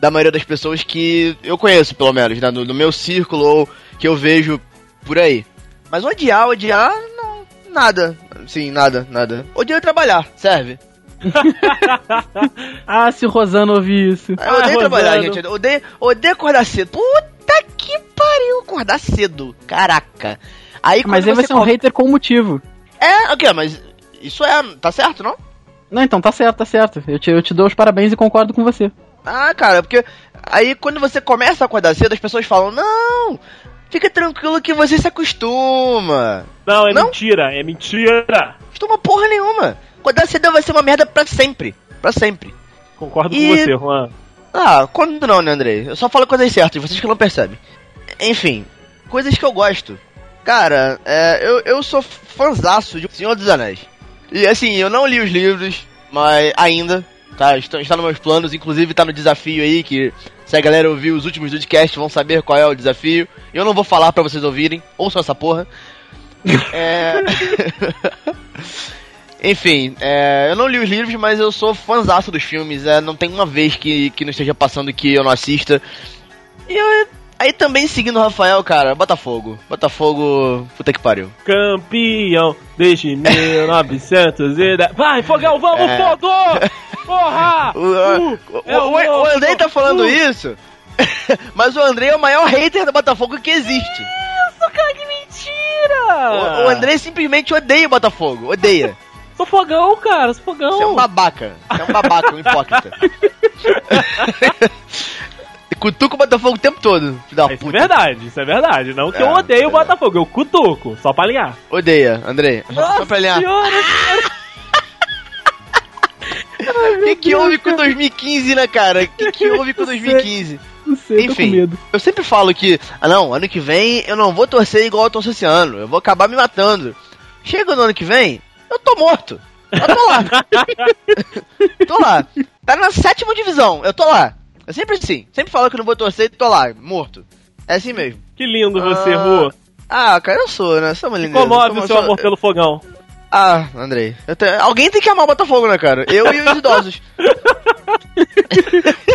da maioria das pessoas que eu conheço, pelo menos, né? No, no meu círculo ou que eu vejo por aí. Mas odiar, odiar, não. Nada. Sim, nada, nada. Odiar é trabalhar, serve. Ah, se o Rosano ouvir isso. Eu Ah, odeio trabalhar, Rosano. gente. Odeio, odeio acordar cedo. Puta que pariu, acordar cedo. Caraca. Aí Mas aí vai ser um come- hater com motivo. É, ok, mas isso é. Tá certo, não? Não, então tá certo, tá certo. Eu te, eu te dou os parabéns e concordo com você. Ah, cara, porque aí quando você começa a acordar cedo, as pessoas falam, não, fica tranquilo que você se acostuma. Não, é Não? mentira, é mentira. Acostuma porra nenhuma. Acordar cedo vai ser uma merda pra sempre. Pra sempre. Concordo E- com você, Juan. Ah, quando não, né, Andrei? Eu só falo coisas certas, vocês que não percebem. Enfim, coisas que eu gosto. Cara, é, eu, eu sou fanzaço de Senhor dos Anéis. E assim, eu não li os livros, mas ainda, tá? Está, está nos meus planos, inclusive tá no desafio aí, que se a galera ouvir os últimos podcasts vão saber qual é o desafio. Eu não vou falar pra vocês ouvirem, ouçam essa porra. É... Enfim, é, eu não li os livros, mas eu sou fãzaço dos filmes. É, não tem uma vez que, que não esteja passando que eu não assista. E eu- aí também seguindo o Rafael, cara, Botafogo. Botafogo, puta que pariu. Campeão desde 1910. Vai, Fogão, vamos, É. Fogo! Porra! O, Uh, é o- o- o Andrei tá falando uh. isso, mas o Andrei é o maior hater do Botafogo que existe. Isso, cara, que mentira! O, o Andrei simplesmente odeia o Botafogo, odeia. Sou Fogão, cara, sou Fogão. Você é um babaca, você é um babaca, um hipócrita. Cutuca o Botafogo o tempo todo, filho da Isso é puta. verdade, isso é verdade. Não que eu É, odeio o é. Botafogo, eu cutuco, só pra alinhar. Odeia, Andrei. Só pra alinhar. senhora, O que, que houve com 2015, né, cara? O que, que houve com 2015? Não sei, tô com Enfim, medo. eu sempre falo que, ah não, ano que vem eu não vou torcer igual eu torço esse ano, eu vou acabar me matando. Chega no ano que vem, eu tô morto. Eu tô lá. tô lá. Tá na sétima divisão, eu tô lá. É sempre assim. Sempre falo que não vou torcer e tô lá, morto. É assim mesmo. Que lindo você, Ah, Ru. Ah, cara, eu sou, né? Sou uma lindeza. Comove o seu amor pelo fogão. Ah, Andrei. eu te- Alguém tem que amar o Botafogo, né, cara? Eu e os idosos.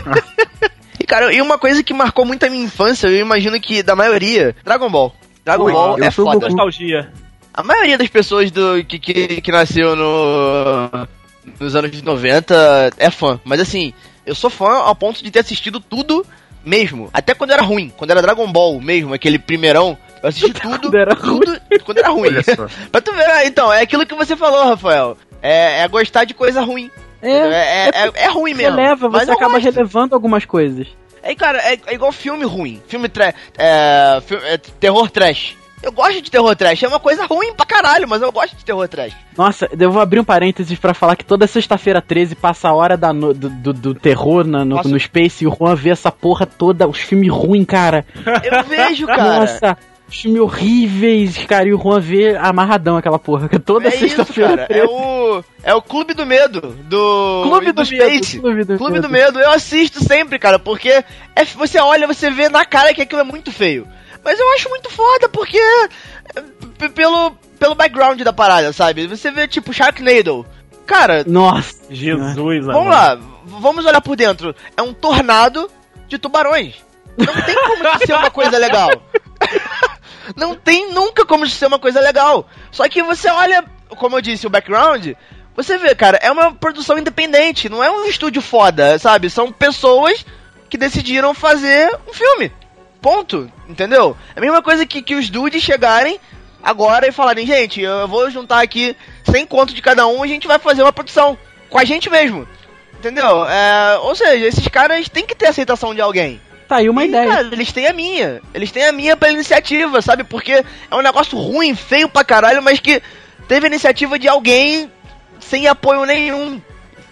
e, cara, e uma coisa que marcou muito a minha infância, eu imagino que da maioria, Dragon Ball. Dragon Ui, Ball é foda. Goku. Nostalgia. A maioria das pessoas do, que, que, que nasceu no, nos anos 90 é fã. Mas assim, eu sou fã ao ponto de ter assistido tudo mesmo. Até quando era ruim. Quando era Dragon Ball mesmo, aquele primeirão. Eu assisti tudo. Quando era tudo quando era ruim. Olha só. pra tu ver, né? então, é aquilo que você falou, Rafael. É, é gostar de coisa ruim. É, É, é, é, é ruim você mesmo. leva, mas você acaba gosto. relevando algumas coisas. É, cara, é, é igual filme ruim. Filme tra é, é, terror trash. Eu gosto de terror trash. É uma coisa ruim pra caralho, mas eu gosto de terror trash. Nossa, eu vou abrir um parênteses pra falar que toda sexta-feira 13 passa a hora da no- do, do, do terror na- no, no Space e o Juan vê essa porra toda, os filmes ruins, cara. Eu vejo, cara. Nossa, os filmes horríveis, cara, e o Juan vê amarradão aquela porra. que Toda é sexta-feira. É o, é o Clube do Medo do, Clube do, Space. Medo. Clube do, Clube do Medo, eu assisto sempre, cara, porque é, você olha, você vê na cara que aquilo é muito feio. Mas eu acho muito foda, porque pelo, pelo background da parada, sabe? Você vê, tipo, Sharknado. Cara, Nossa. Jesus, vamos lá, vamos olhar por dentro. É um tornado de tubarões. Não tem como isso ser uma coisa legal. Não tem nunca como isso ser uma coisa legal. Só que você olha, como eu disse, o background, você vê, cara, é uma produção independente, não é um estúdio foda, sabe? São pessoas que decidiram fazer um filme. Ponto. Entendeu? É a mesma coisa que, que os dudes chegarem agora e falarem, gente, eu vou juntar aqui 100 conto de cada um e a gente vai fazer uma produção. Com a gente mesmo. Entendeu? É, ou seja, esses caras têm que ter aceitação de alguém. Tá aí uma E, ideia. Cara, eles têm a minha. Eles têm a minha pela iniciativa, sabe? Porque é um negócio ruim, feio pra caralho, mas que teve a iniciativa de alguém sem apoio nenhum,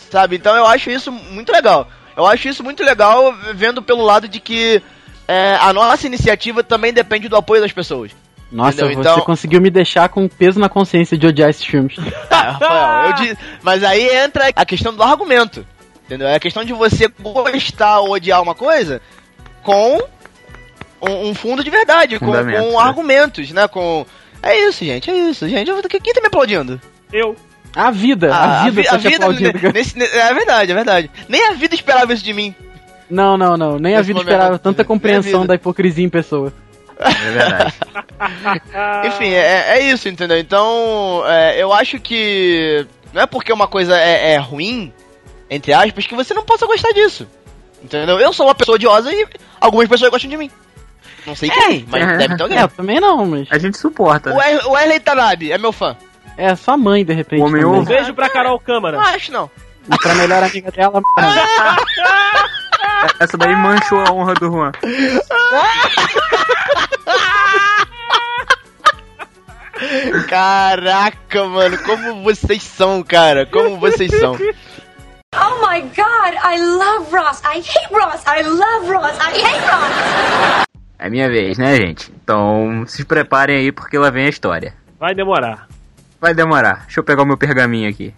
sabe? Então eu acho isso muito legal. Eu acho isso muito legal vendo pelo lado de que é, a nossa iniciativa também depende do apoio das pessoas. Nossa, Entendeu? você Então- conseguiu me deixar com peso na consciência de odiar esses filmes. Tá, Rafael, eu disse, mas aí entra a questão do argumento. Entendeu? É a questão de você gostar ou odiar uma coisa com um, um fundo de verdade, com, com né? argumentos, né? Com. É isso, gente, é isso, gente. Quem tá me aplaudindo? Eu. A vida, a, vida vi- tá te aplaudindo. cara. nesse- ne- é verdade, é verdade. Nem a vida esperava isso de mim. Não, não, não. Nem a vida momento, esperava tanta compreensão da hipocrisia em pessoa. É verdade. Enfim, é, é isso, entendeu? Então, é, eu acho que não é porque uma coisa é, é ruim, entre aspas, que você não possa gostar disso. Entendeu? Eu sou uma pessoa odiosa e algumas pessoas gostam de mim. Não sei quem, mas É. deve ter alguém. É, eu também não, mas. A gente suporta. O, né? Er- o Wesley Tanabe é meu fã. É sua mãe, de repente. O homem ovo. Beijo pra Carol Não Câmara. acho, não. E pra melhor amiga dela. Essa daí manchou a honra do Juan. Caraca, mano, como vocês são, cara. Como vocês são. Oh my god, I love Ross. I hate Ross. I love Ross. I hate Ross. É minha vez, né, gente? Então, se preparem aí porque lá vem a história. Vai demorar. Vai demorar. Deixa eu pegar o meu pergaminho aqui.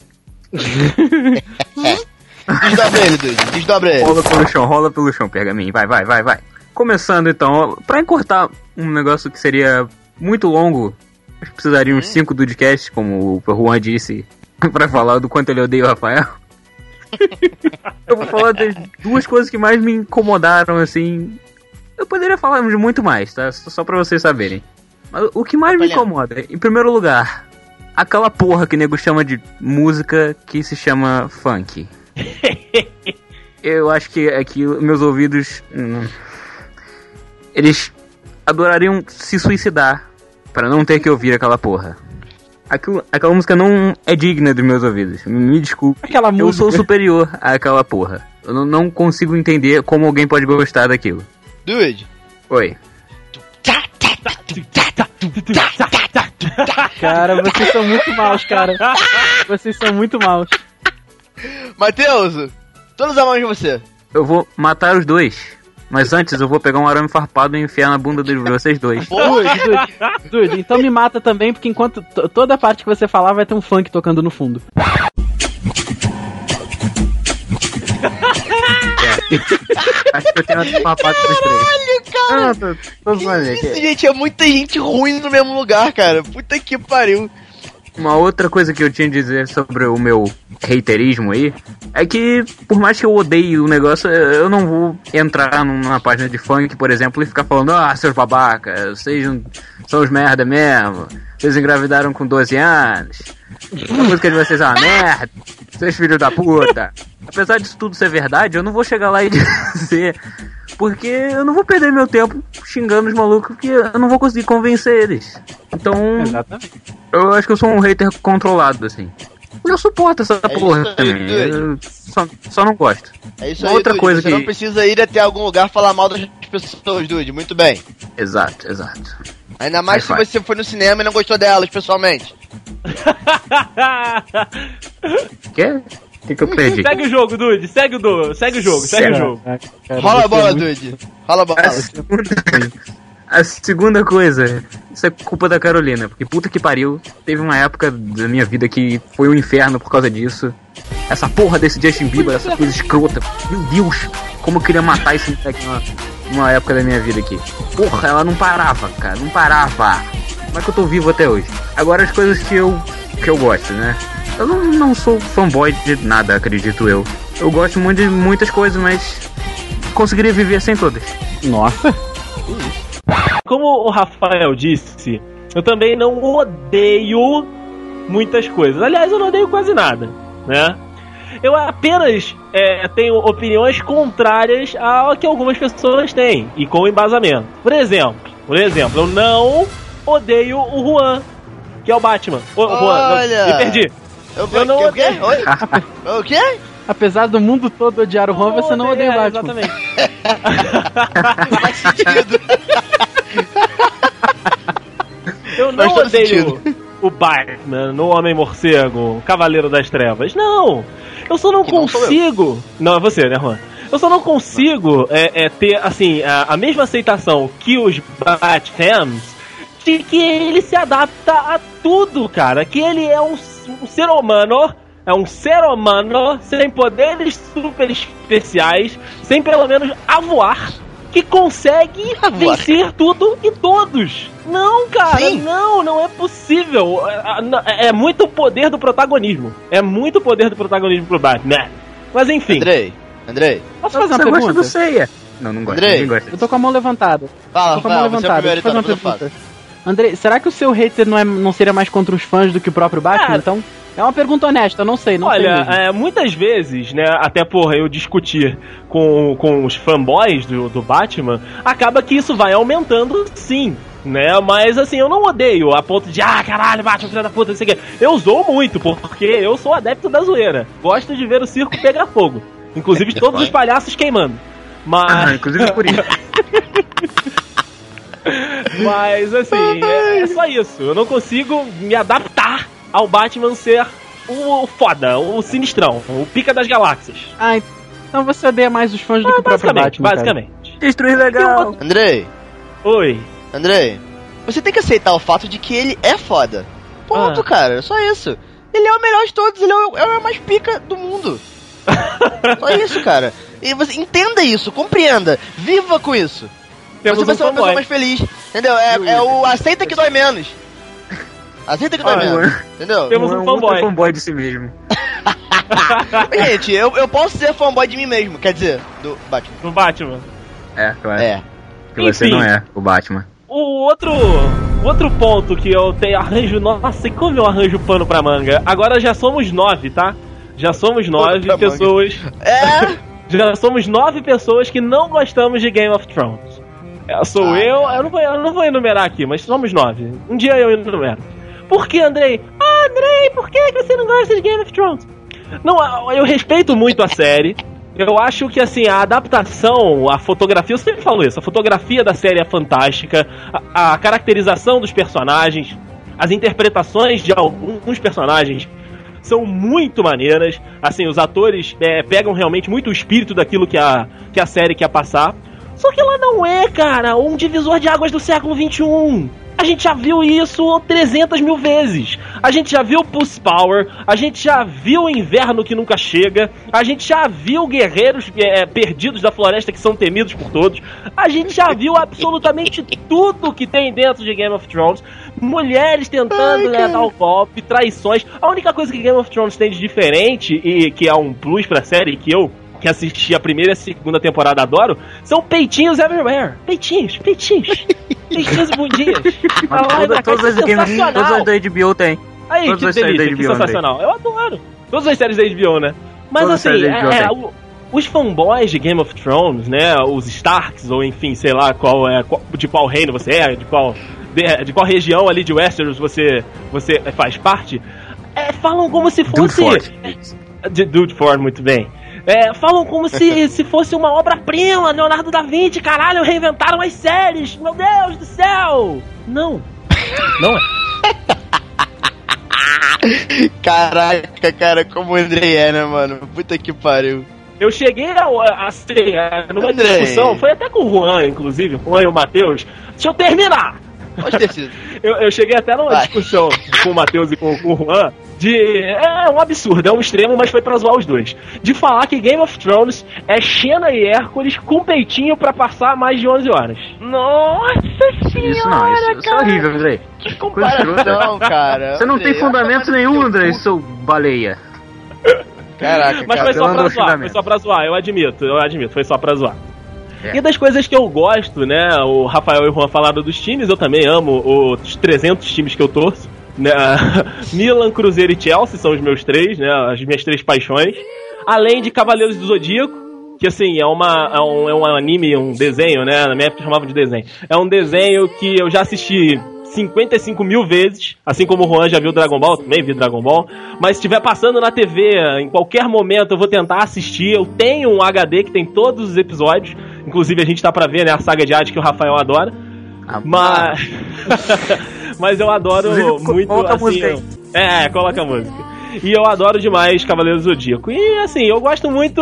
Desdobra ele, Dude. Desdobra ele. Rola pelo chão, rola pelo chão, pergaminho. Vai, vai, vai, vai. Começando então, pra encurtar um negócio que seria muito longo, acho que precisaria uns 5 podcasts, como o Juan disse, pra falar do quanto ele odeia o Rafael. eu vou falar das duas coisas que mais me incomodaram, assim. Eu poderia falar de muito mais, tá? Só pra vocês saberem. Mas o que mais me incomoda, em primeiro lugar, aquela porra que o nego chama de música que se chama funk. Eu acho que aqui meus ouvidos. hum, eles adorariam se suicidar pra não ter que ouvir aquela porra. Aquilo, aquela música não é digna dos meus ouvidos. Me desculpe. Aquela Eu sou música. superior àquela porra. Eu não, não consigo entender como alguém pode gostar daquilo. Dude. Oi. Cara, vocês são muito maus, cara. Vocês são muito maus. Matheus, todos amamos você. Eu vou matar os dois. Mas antes eu vou pegar um arame farpado e enfiar na bunda de vocês dois. Dude, Dude, Dude, então me mata também, porque enquanto toda parte que você falar vai ter um funk tocando no fundo. Acho que eu tenho dos três. cara. Ah, tô, tô zoando Isso, gente, é muita gente ruim no mesmo lugar, cara. Puta que pariu. Uma outra coisa que eu tinha a dizer sobre o meu haterismo aí é que, por mais que eu odeie o negócio, eu não vou entrar numa página de funk, por exemplo, e ficar falando: ah, seus babacas, vocês são os merda mesmo, vocês engravidaram com 12 anos, a música de vocês é uma merda, seus filhos da puta. Apesar disso tudo ser verdade, eu não vou chegar lá e dizer. Porque eu não vou perder meu tempo xingando os malucos, porque eu não vou conseguir convencer eles. Então, Exatamente. eu acho que eu sou um hater controlado, assim. Eu suporto essa É porra também. Só, só não gosto. É isso Uma aí, outra Dude. coisa Você que- não precisa ir até algum lugar falar mal das pessoas, Dude. Muito bem. Exato, exato. Ainda mais se você foi no cinema e não gostou delas pessoalmente. Quê? O que, que eu perdi? segue o jogo, Dude. Segue o, do... segue o jogo, segue o jogo. Cara, Rola a bola, muito- Dude. Rola a bola. A segunda, a segunda coisa, isso é culpa da Carolina, porque puta que pariu, teve uma época da minha vida que foi um inferno por causa disso. Essa porra desse Justin Bieber, essa coisa escrota. Meu Deus, como eu queria matar esse moleque numa, numa época da minha vida aqui. Porra, ela não parava, cara, não parava. Como é que eu tô vivo até hoje? Agora as coisas que eu que eu gosto, né? Eu não, não sou fanboy de nada, acredito eu. Eu gosto muito de muitas coisas, mas conseguiria viver sem todas. Nossa. Como o Rafael disse, eu também não odeio muitas coisas. Aliás, eu não odeio quase nada, né? Eu apenas é, tenho opiniões contrárias ao que algumas pessoas têm e com embasamento. Por exemplo, por exemplo, eu não odeio o Juan, que é o Batman. O, Juan, Olha! me perdi. Eu, Eu não o quê? odeio. Oi? o quê? Apesar do mundo todo odiar o Juan, você não odeia o Batman. Exatamente. Faz sentido. Eu não odeio sentido. O Batman, no Homem-Morcego, o Cavaleiro das Trevas. Não! Eu só não Que não consigo. Não, é você, né, Juan? Eu só não consigo é, é, ter, assim, a, a mesma aceitação que os Batfans de que ele se adapta a tudo, cara. Que ele é um, um ser humano. É um ser humano sem poderes super especiais, sem pelo menos a voar, que consegue vencer tudo e todos. Não, cara, Sim. não, não é possível. É, é- é muito poder do protagonismo. É muito poder do protagonismo pro Batman. Mas enfim, Andrei, Andrei, Posso fazer Você uma gosta pergunta? do Ceia? Não, não gosto. Andrei. Gosta. Eu tô com a mão levantada. fala, tô com a mão fala, você é levantada. eu então fazer uma eu pergunta. Andrei, será que o seu hater não, é, não seria mais contra os fãs do que o próprio Batman? Cara. Então, é uma pergunta honesta, eu não sei, não sei Olha, mesmo. é, muitas vezes, né, até por eu discutir com, com os fanboys do, do Batman, acaba que isso vai aumentando sim. Né, mas assim, eu não odeio a ponto de, ah, caralho, Batman, filho da puta, não sei o quê. Eu zoo muito, porque eu sou adepto da zoeira. Gosto de ver o circo pegar fogo. Inclusive todos os palhaços queimando. Mas. Ah, inclusive por isso. Mas assim, é, é só isso. Eu não consigo me adaptar ao Batman ser o foda, o sinistrão, o pica das galáxias. Ah, então você odeia mais os fãs do que o próprio basicamente, Batman. cara. basicamente. Destruir legal. Andrei, Oi. Andrei, você tem que aceitar o fato de que ele é foda. Ponto, Ah. cara, só isso. Ele é o melhor de todos, ele é o, é o mais pica do mundo. só isso, cara. E você entenda isso, compreenda, viva com isso. Temos você um vai ser uma pessoa mais feliz. Entendeu? É, é o aceita que dói menos. Aceita que Ah, menos. Entendeu? Temos um é ultra fanboy. fanboy de si mesmo. Gente, eu, eu posso ser fanboy de mim mesmo, quer dizer, do Batman. No Batman. É, claro. É. Que você Enfim. não é o Batman. O outro, outro ponto que eu tenho arranjo. Nossa, e como eu arranjo pano pra manga? Agora já somos nove, tá? Já somos nove manga. pessoas. É. Já somos nove pessoas que não gostamos de Game of Thrones. É, sou Ah, eu, eu não, vou, eu não vou enumerar aqui, mas somos nove. Um dia eu enumero. Por que, Andrei? Ah, Andrei, por que você não gosta de Game of Thrones? Não, eu respeito muito a série. Eu acho que assim, a adaptação, a fotografia, eu sempre falo isso, a fotografia da série é fantástica, a, a caracterização dos personagens, as interpretações de alguns personagens são muito maneiras. Assim, os atores é, pegam realmente muito o espírito daquilo que a, que a série quer passar. Só que ela não é, cara, um divisor de águas do século XXI. A gente já viu isso 300 mil vezes. A gente já viu Puss Power, a gente já viu o Inverno que nunca chega, a gente já viu guerreiros é, perdidos da floresta que são temidos por todos, a gente já viu absolutamente tudo que tem dentro de Game of Thrones. Mulheres tentando né, dar o golpe, traições. A única coisa que Game of Thrones tem de diferente e que é um plus pra série que eu que assisti a primeira e a segunda temporada adoro, são peitinhos everywhere. Peitinhos, peitinhos. peitinhos e bundinhas. E pra cá, todas as é games, todas as da HBO tem. Aí, Todas que as séries delícia, que HBO, sensacional. Eu adoro. Todas as séries da HBO, né? Mas Todas as assim, é, é, o- os fanboys de Game of Thrones, né? Os Starks, ou enfim, sei lá qual é, qual- de qual reino você é, de qual, de, de qual região ali de Westeros você, você faz parte, é, falam como se fosse. De Dude Ford, muito bem. É, falam como se, se fosse uma obra-prima, Leonardo da Vinci, caralho, reinventaram as séries, meu Deus do céu! Não. Não é. Caraca, cara, como o Andrei é, né, mano? Puta que pariu. Eu cheguei a, a, a- numa Andrei. discussão, foi até com o Juan, inclusive, o Juan e o Matheus. Deixa eu terminar! Pode ter sido. Eu, eu cheguei até numa Vai. discussão com o Matheus e com, com o Juan de. É um absurdo, é um extremo, mas foi pra zoar os dois. De falar que Game of Thrones é Xena e Hércules com peitinho pra passar mais de 11 horas. Nossa senhora! Isso não, isso, isso é horrível, Andrei. Que comparação, cara. Você não tem Andrei, fundamento tomar no nenhum, teu Andrei, seu baleia. Caraca, Mas cara. foi só zoar, foi só pra zoar, eu admito, eu admito, foi só pra zoar. É. E das coisas que eu gosto, né? O Rafael e o Juan falaram dos times, eu também amo os 300 times que eu torço. Né? Milan, Cruzeiro e Chelsea são os meus três, né? As minhas três paixões. Além de Cavaleiros do Zodíaco, que assim, é, uma, é, um, é um anime, um desenho, né? Na minha época chamavam de desenho. É um desenho que eu já assisti 55 mil vezes, assim como o Juan já viu Dragon Ball, também vi Dragon Ball. Mas se estiver passando na TV, em qualquer momento eu vou tentar assistir. Eu tenho um HD que tem todos os episódios. Inclusive a gente tá pra ver, né? A saga de arte que o Rafael adora. Ah, Mas. Mas eu adoro co- muito. coloca a assim, música aí. É, coloca a música. E eu adoro demais Cavaleiros do Zodíaco. E assim, eu gosto muito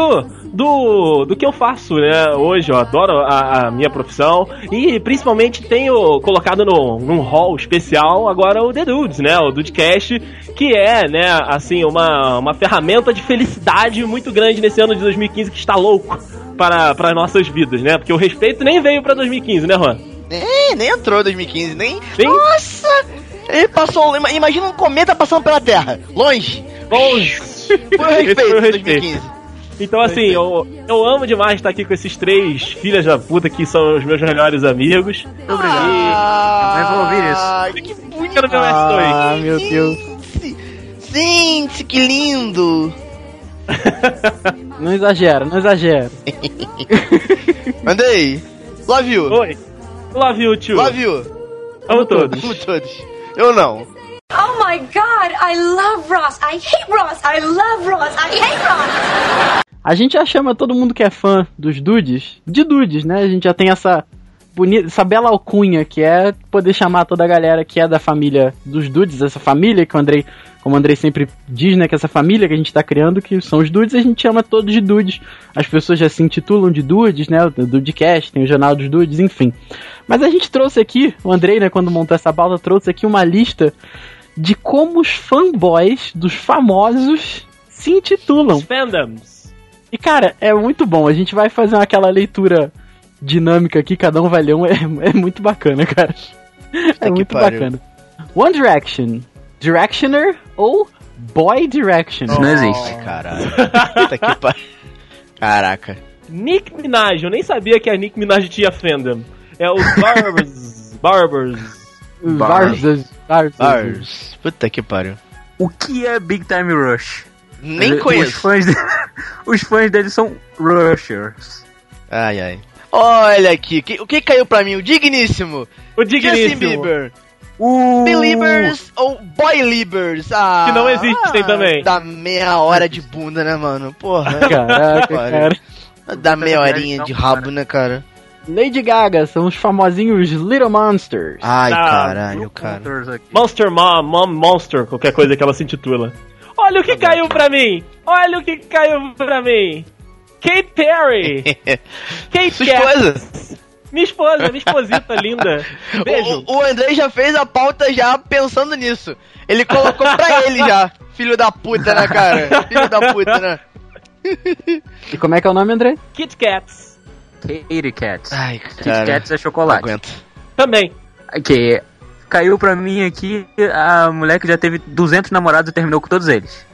do, do que eu faço, né? Hoje eu adoro a, a minha profissão. E principalmente tenho colocado no, num hall especial agora o The Dudes, né? O Dudecast, que é, né, assim, uma, uma ferramenta de felicidade muito grande nesse ano de 2015 que está louco para, para nossas vidas, né? Porque o respeito nem veio para 2015, né, Juan? Nem, nem entrou 2015, nem. Nem- Nossa! Ele passou. ima- Imagina um cometa passando pela Terra. Longe. Longe. Por Esse respeito, foi o 2015. Então, assim, eu, eu amo demais estar aqui com esses três filhas da puta que são os meus melhores amigos. Muito obrigado. Mas vou ouvir isso. Ah, que bonito. Dois. Ah, meu Deus. Gente, que lindo. Não exagera, não exagera. Mandei. Love you. Oi. Love you, tio. Love you. Amo todos. Amo todos. Eu não. Oh my god, I love Ross. I hate Ross. I love Ross. I hate Ross. A gente já chama todo mundo que é fã dos dudes de dudes, né? A gente já tem essa bonita, essa bela alcunha que é poder chamar toda a galera que é da família dos dudes, essa família que o Andrei, como o Andrei sempre diz, né, que essa família que a gente tá criando, que são os dudes, a gente chama todos de dudes. As pessoas já se intitulam de dudes, né? O Dudecast, tem o jornal dos dudes, enfim. Mas a gente trouxe aqui, o Andrei, né, quando montou essa pauta, trouxe aqui uma lista de como os fanboys dos famosos se intitulam. Os fandoms. E cara, é muito bom. A gente vai fazer aquela leitura dinâmica aqui, cada um vai ler um. É, é muito bacana, cara. É que muito pariu. bacana. One Direction, Directioner ou Boy Direction? Isso não existe. Ai, caralho. Puta que pariu. Caraca. Nick Minaj. Eu nem sabia que a Nick Minaj tinha fandom. É os Barbers. Barbers. Varzas. Bars. Puta que pariu. O que é Big Time Rush? Nem Ele- Os conheço. fãs, de- os fãs dele são Rushers. Ai, ai. Olha aqui. que- o que caiu pra mim? O digníssimo. O Justin digníssimo. Bieber. Uh, Beliebers ou Boylibers? Ah, Que não existem também. Dá meia hora de bunda, né, mano? Porra. Caraca, cara. Dá meia horinha Não, de cara. rabo, né, cara? Lady Gaga são os famosinhos Little Monsters. Ai, Ah, caralho, cara. Aqui. Monster Mom, Mom Monster, qualquer coisa que ela se intitula. Olha o que caiu pra mim! Olha o que caiu pra mim! Kate Perry! Kate Sua esposa? Minha esposa, minha esposita linda. Beijo. O, o André já fez a pauta já pensando nisso. Ele colocou pra ele já. Filho da puta, né, cara? Filho da puta, né? E como é que é o nome, André? Kit Kats. Kitty Cats. Ai, Kit cara. Kats é chocolate. aguento. Também. Que caiu pra mim aqui a mulher que já teve 200 namorados e terminou com todos eles.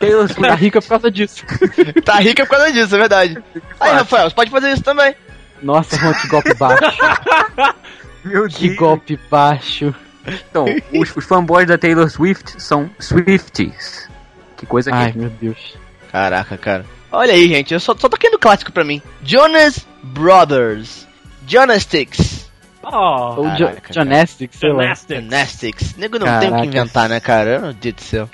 Taylor Tá Swift. rica por causa disso. Tá rica por causa disso, é verdade. Aí, Rafael, você pode fazer isso também. Nossa, Juan, que golpe baixo. Meu Que Deus. golpe baixo. Então, os, os fanboys da Taylor Swift são Swifties. Que coisa que Ai, meu Deus. Caraca, cara. Olha aí, gente, eu só, só tô querendo clássico pra mim. Jonas Brothers. Jonastics. Oh, Ou Jonastics, sei lá. Gymnastics. Jonastics. Nego não tem o que inventar, né, cara? Meu Deus do céu.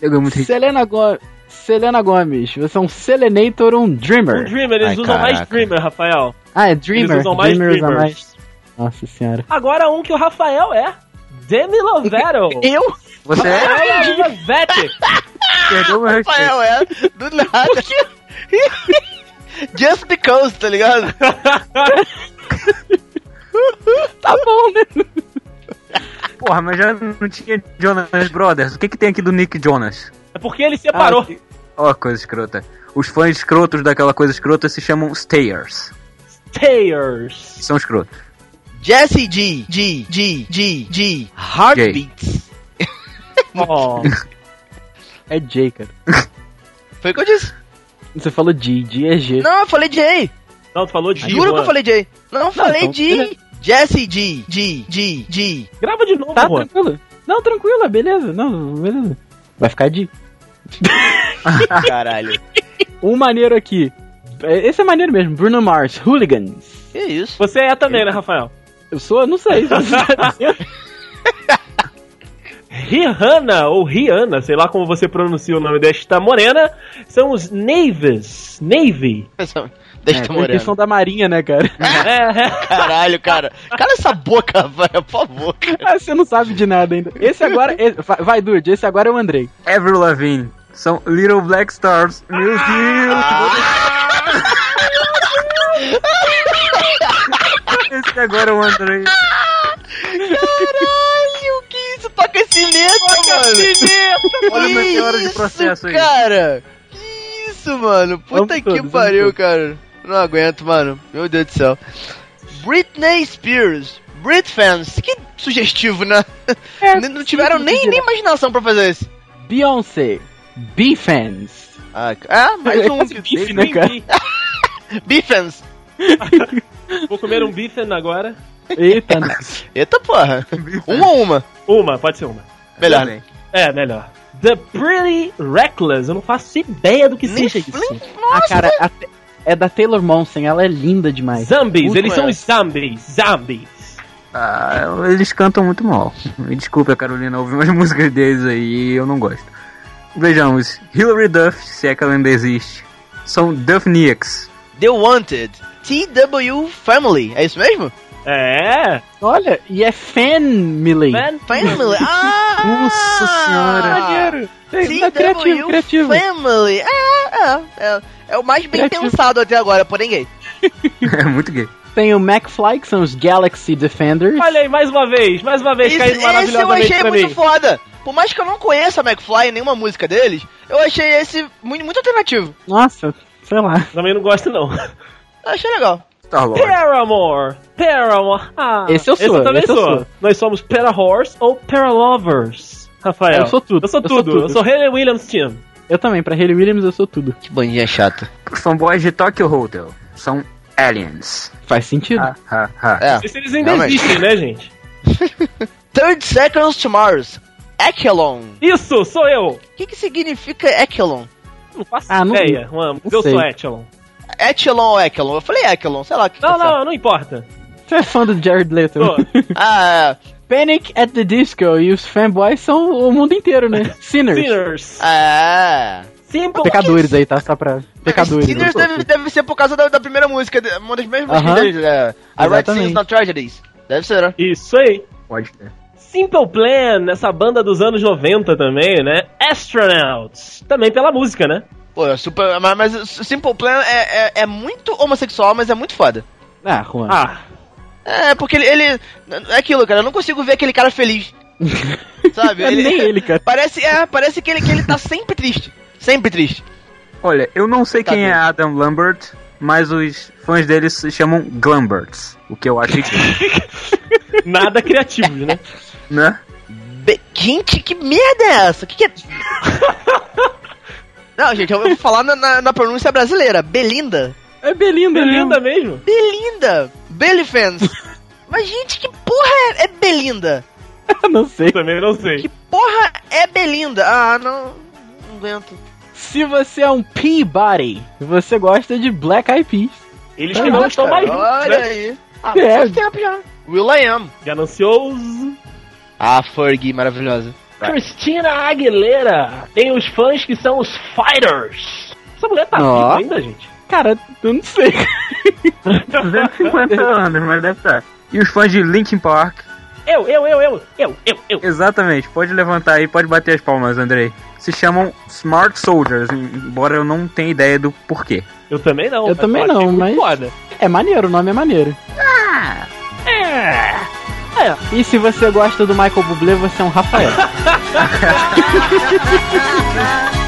eu muito rico. Selena, Go Selena Gomes, você é um Selenator ou um Um Dreamer? Dreamer, eles Ai, usam mais caraca. Dreamer, Rafael. Ah, é Dreamer. Eles usam mais Dreamers. mais. Nossa senhora. Agora um que o Rafael é. Demi Lovato. Eu? Você é? Demi Lovato. perdeu meu respeito. Rafael, é, do nada. Just because, tá ligado? Tá bom, né? Porra, mas já não tinha Jonas Brothers. O que que tem aqui do Nick Jonas? É porque ele separou. Ah, Ó, coisa escrota. Os fãs escrotos daquela coisa escrota se chamam Stayers. Stayers. São escrotos. Jesse G, G, G, G, G, Heartbeats. Ó. É J, cara. Foi o que eu disse. Você falou G, G é G. Não, eu falei J. Não, tu falou de Juro que eu falei J. Não, eu falei então, G. Jesse G, G, G, G. Grava de novo, Tá Juan. tranquilo? Não, tranquilo, beleza. Não, beleza. Vai ficar de. Caralho. Um maneiro aqui. É, Esse é maneiro mesmo. Bruno Mars, Hooligans. Que isso? Você é também, né, Rafael? Eu sou, não sei. se você tá dizendo. Rihanna, ou Rihanna, sei lá como você pronuncia o nome desta morena, são os Navies. Navy. Deixa É, eu tem morrer. questão da marinha, né, cara? É, Caralho, cara. Cala essa boca, velho, por favor. Ah, você não sabe de nada ainda. Esse agora. esse- vai, Dude, esse agora é o Andrei. Avril Lavigne. São Little Black Stars. Meu Deus. Esse agora é o Andrei. Caralho, que isso? Toca sineta, mano. Olha o Que meteoro de isso, processo aí. cara. Que isso, mano. Puta Vamos que todos, pariu, todos. cara. Não aguento, mano. Meu Deus do céu. Britney Spears. Brit fans. Que sugestivo, né? É, não tiveram sim, nem, nem imaginação pra fazer isso. Beyoncé, B-Fans. Ah, ah mais um. Bife, né, cara? Bifans. Vou comer um bife agora. Eita. Eita porra. Uma ou uma? Uma, pode ser uma. Melhor, né? É, melhor. The Pretty Reckless. Eu não faço ideia do que Nem- seja isso. nem- Ah, cara, a- é da Taylor Momsen, ela é linda demais. Zombies, Muito eles são os conhece. zombies. Zombies. Ah, eles cantam muito mal. Me desculpe, Carolina, ouvi umas músicas deles aí e eu não gosto. Vejamos, Hilary Duff, se é que ela ainda existe. São Duffniaks. The Wanted. TW Family. É isso mesmo? É. Olha, e é Family. Family. Ah! Nossa senhora. Maneiro. É, criativo, criativo. Family. É, é, é. É o mais bem Criativo. pensado até agora, porém gay. É muito gay. Tem o McFly, que são os Galaxy Defenders. Olha aí, mais uma vez, mais uma vez caindo esse eu maravilhosamente achei muito mim. foda. Por mais que eu não conheça McFly e nenhuma música deles, eu achei esse muito, muito alternativo. Nossa, sei lá. Também não gosto, não. Eu achei legal. Star Lord. Paramore. Paramore. Ah, Esse eu sou, eu também esse eu sou. sou. Nós somos Parahorse ou Paralovers. Rafael. Eu sou tudo, Eu sou eu sou tudo. Eu sou Haley Williams Team. Eu também, pra Hayley Williams eu sou tudo. Que bandinha chata. Os fanboys de Tokyo Hotel são aliens. Faz sentido. Ha, ha, ha. É. Não sei se eles ainda Realmente. existem, né, gente? 30 Seconds to Mars. Echelon. Isso, sou eu. O que, que significa Echelon? Não faço Ah, não- ideia. Uma, eu sei. sou Echelon. Echelon ou Echelon? Eu falei Echelon, sei lá. o Que Não, que eu não, não importa. Você é fã do Jared Leto. Falo. Ah, Panic at the Disco e os fanboys são o mundo inteiro, né? Sinners. Sinners. é. Simple. Pecadores aí, tá? Só pra. Pecadores. Sinners deve, deve ser por causa da, da primeira música, uma das primeiras músicas Aham. deles, é, I Write Exatamente. Sins Not Tragedies. Deve ser, né? Isso aí. Pode ter. Simple Plan, essa banda dos anos 90 também, né? Astronauts. Também pela música, né? Pô, é super, mas, mas o Simple Plan é, é, é muito homossexual, mas é muito foda. Ah, Juan. Ah, É, porque ele, ele. É aquilo, cara, eu não consigo ver aquele cara feliz. Sabe? É nem ele, cara. Parece, é, parece que ele, que ele tá sempre triste. Sempre triste. Olha, eu não sei Tá quem é bem. Adam Lambert, mas os fãs dele se chamam Glamberts. O que eu acho que. nada criativo, né? né? Be- gente, que merda é essa? Que que é. Não, gente, eu vou falar na, na, na pronúncia brasileira. Belinda. É Belinda, Linda mesmo. Belinda. Bellyfans. Mas, gente, que porra é, é Belinda? não sei. Também não sei. Que porra é Belinda? Ah, não. Não aguento. Se você é um Peabody, você gosta de Black Eyed Peas. Eles que não estão mais juntos, Olha né? aí. Ah, É. faz tempo já. Will I Am. Ganancioso. Ah, Fergie, maravilhosa. Christina Aguilera. Tem os fãs que são os Fighters. Essa mulher tá viva ainda, gente. Cara, eu não sei. 250 anos, mas deve estar. E os fãs de Linkin Park. Eu, eu, eu, eu, eu, eu, eu. Exatamente, pode levantar aí, pode bater as palmas, Andrei. Se chamam Smart Soldiers, embora eu não tenha ideia do porquê. Eu também não. Eu também não, muito mas- Foda. É maneiro, o nome é maneiro. É. Ah, é. E se você gosta do Michael Bublé, você é um Rafael.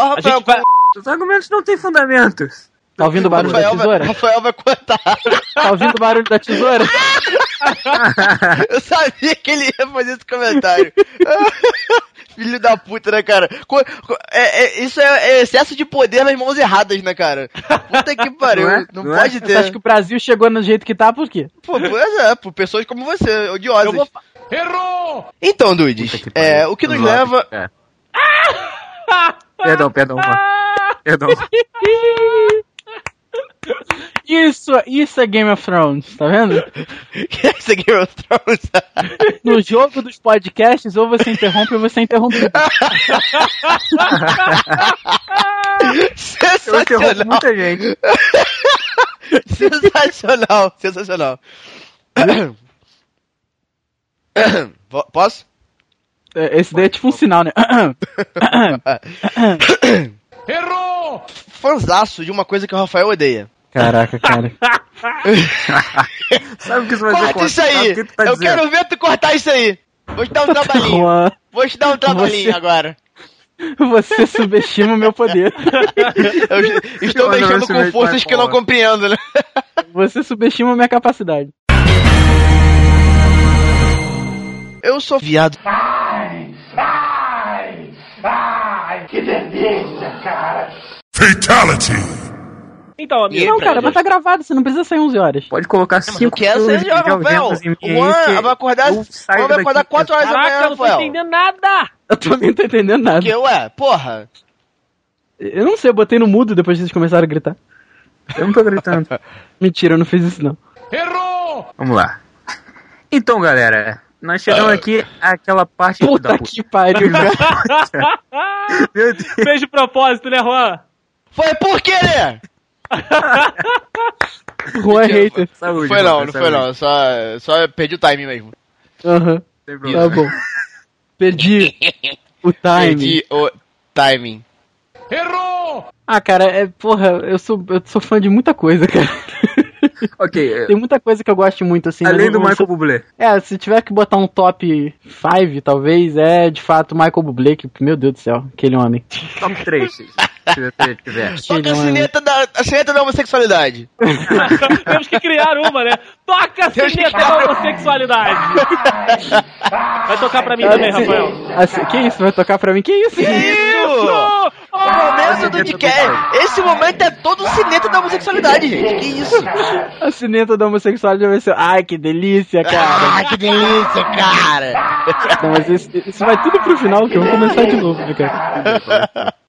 Ó, Rafael, vai... Os argumentos não têm fundamentos. Tá ouvindo o barulho da Rafael, vai, tesoura? Rafael vai contar. Tá ouvindo o barulho da tesoura? Eu sabia que ele ia fazer esse comentário. Filho da puta, né, cara? É- é- isso é, é excesso de poder nas mãos erradas, né, cara? Puta que pariu. Não Não, é? Não é? pode Você ter. acha que o Brasil chegou no jeito que tá por quê? Pô, pois é, por pessoas como você, odiosas. Eu vou... Então, Dudes, que é, o que nos leva. É. Perdão, perdão, Juan. Perdão. Isso, isso é Game of Thrones, tá vendo? Esse é Game of Thrones. No jogo dos podcasts, ou você interrompe ou você é interrompido. Eu interrompo muita gente. Sensacional, sensacional. Po- Posso? É, Esse daí é tipo um sinal, né? Fanzaço de uma coisa que o Rafael odeia. Caraca, cara. Sabe o que isso vai dizer? Corta isso aí! Que tá Eu dizendo? quero ver tu cortar isso aí! Vou te dar um trabalhinho. Juan, Vou te dar um trabalhinho Você- agora. você subestima o meu poder. Eu estou mexendo com forças que eu não compreendo, né? Você subestima a minha capacidade. Eu sou viado. Então, amigo. Não, cara, mas tá gravado, você não precisa sair 11 horas. Pode colocar Mas eu 5 quero ser de Rafael. em mim aí Juan que vai acordar, eu Juan vai acordar daqui 4 horas da manhã, eu não tô Rafael. entendendo nada! Eu também não tô entendendo nada. Porque, ué, porra. Eu não sei, eu botei no mudo depois que vocês começaram a gritar. Eu não tô gritando. Mentira, eu não fiz isso não. Vamos lá. Então, galera, nós chegamos aqui àquela parte Puta puta. que pariu, cara. Meu Deus. Fez de propósito, né, Juan? Foi por querer! Juan é hater. Saúde, Foi não, não foi não. Só, só perdi o timing mesmo. Aham, Sem tá bom. Perdi o time. Perdi o timing. Ah, cara, é, porra, eu sou, eu sou fã de muita coisa, cara. Ok, é, Tem muita coisa que eu gosto muito, assim. além do Michael Bublé. É, se tiver que botar um top 5, talvez, é de fato Michael Bublé, que, meu Deus do céu, aquele homem. Top 3, se tiver. Toca a sineta da, a sineta da homossexualidade. Temos que criar uma, né? Toca a sineta criar da homossexualidade! Vai tocar pra mim também, Rafael. assim, que isso? Vai tocar pra mim? Que isso? Que isso? Oh, O momento do Dcast. Esse momento é todo sineta da homossexualidade, gente. Que isso? A cineta da homossexualidade vai ser. Ai, que delícia, cara. Ah, que delícia, cara. Não, mas isso, isso vai tudo pro final, que eu vou começar de novo, né, cara?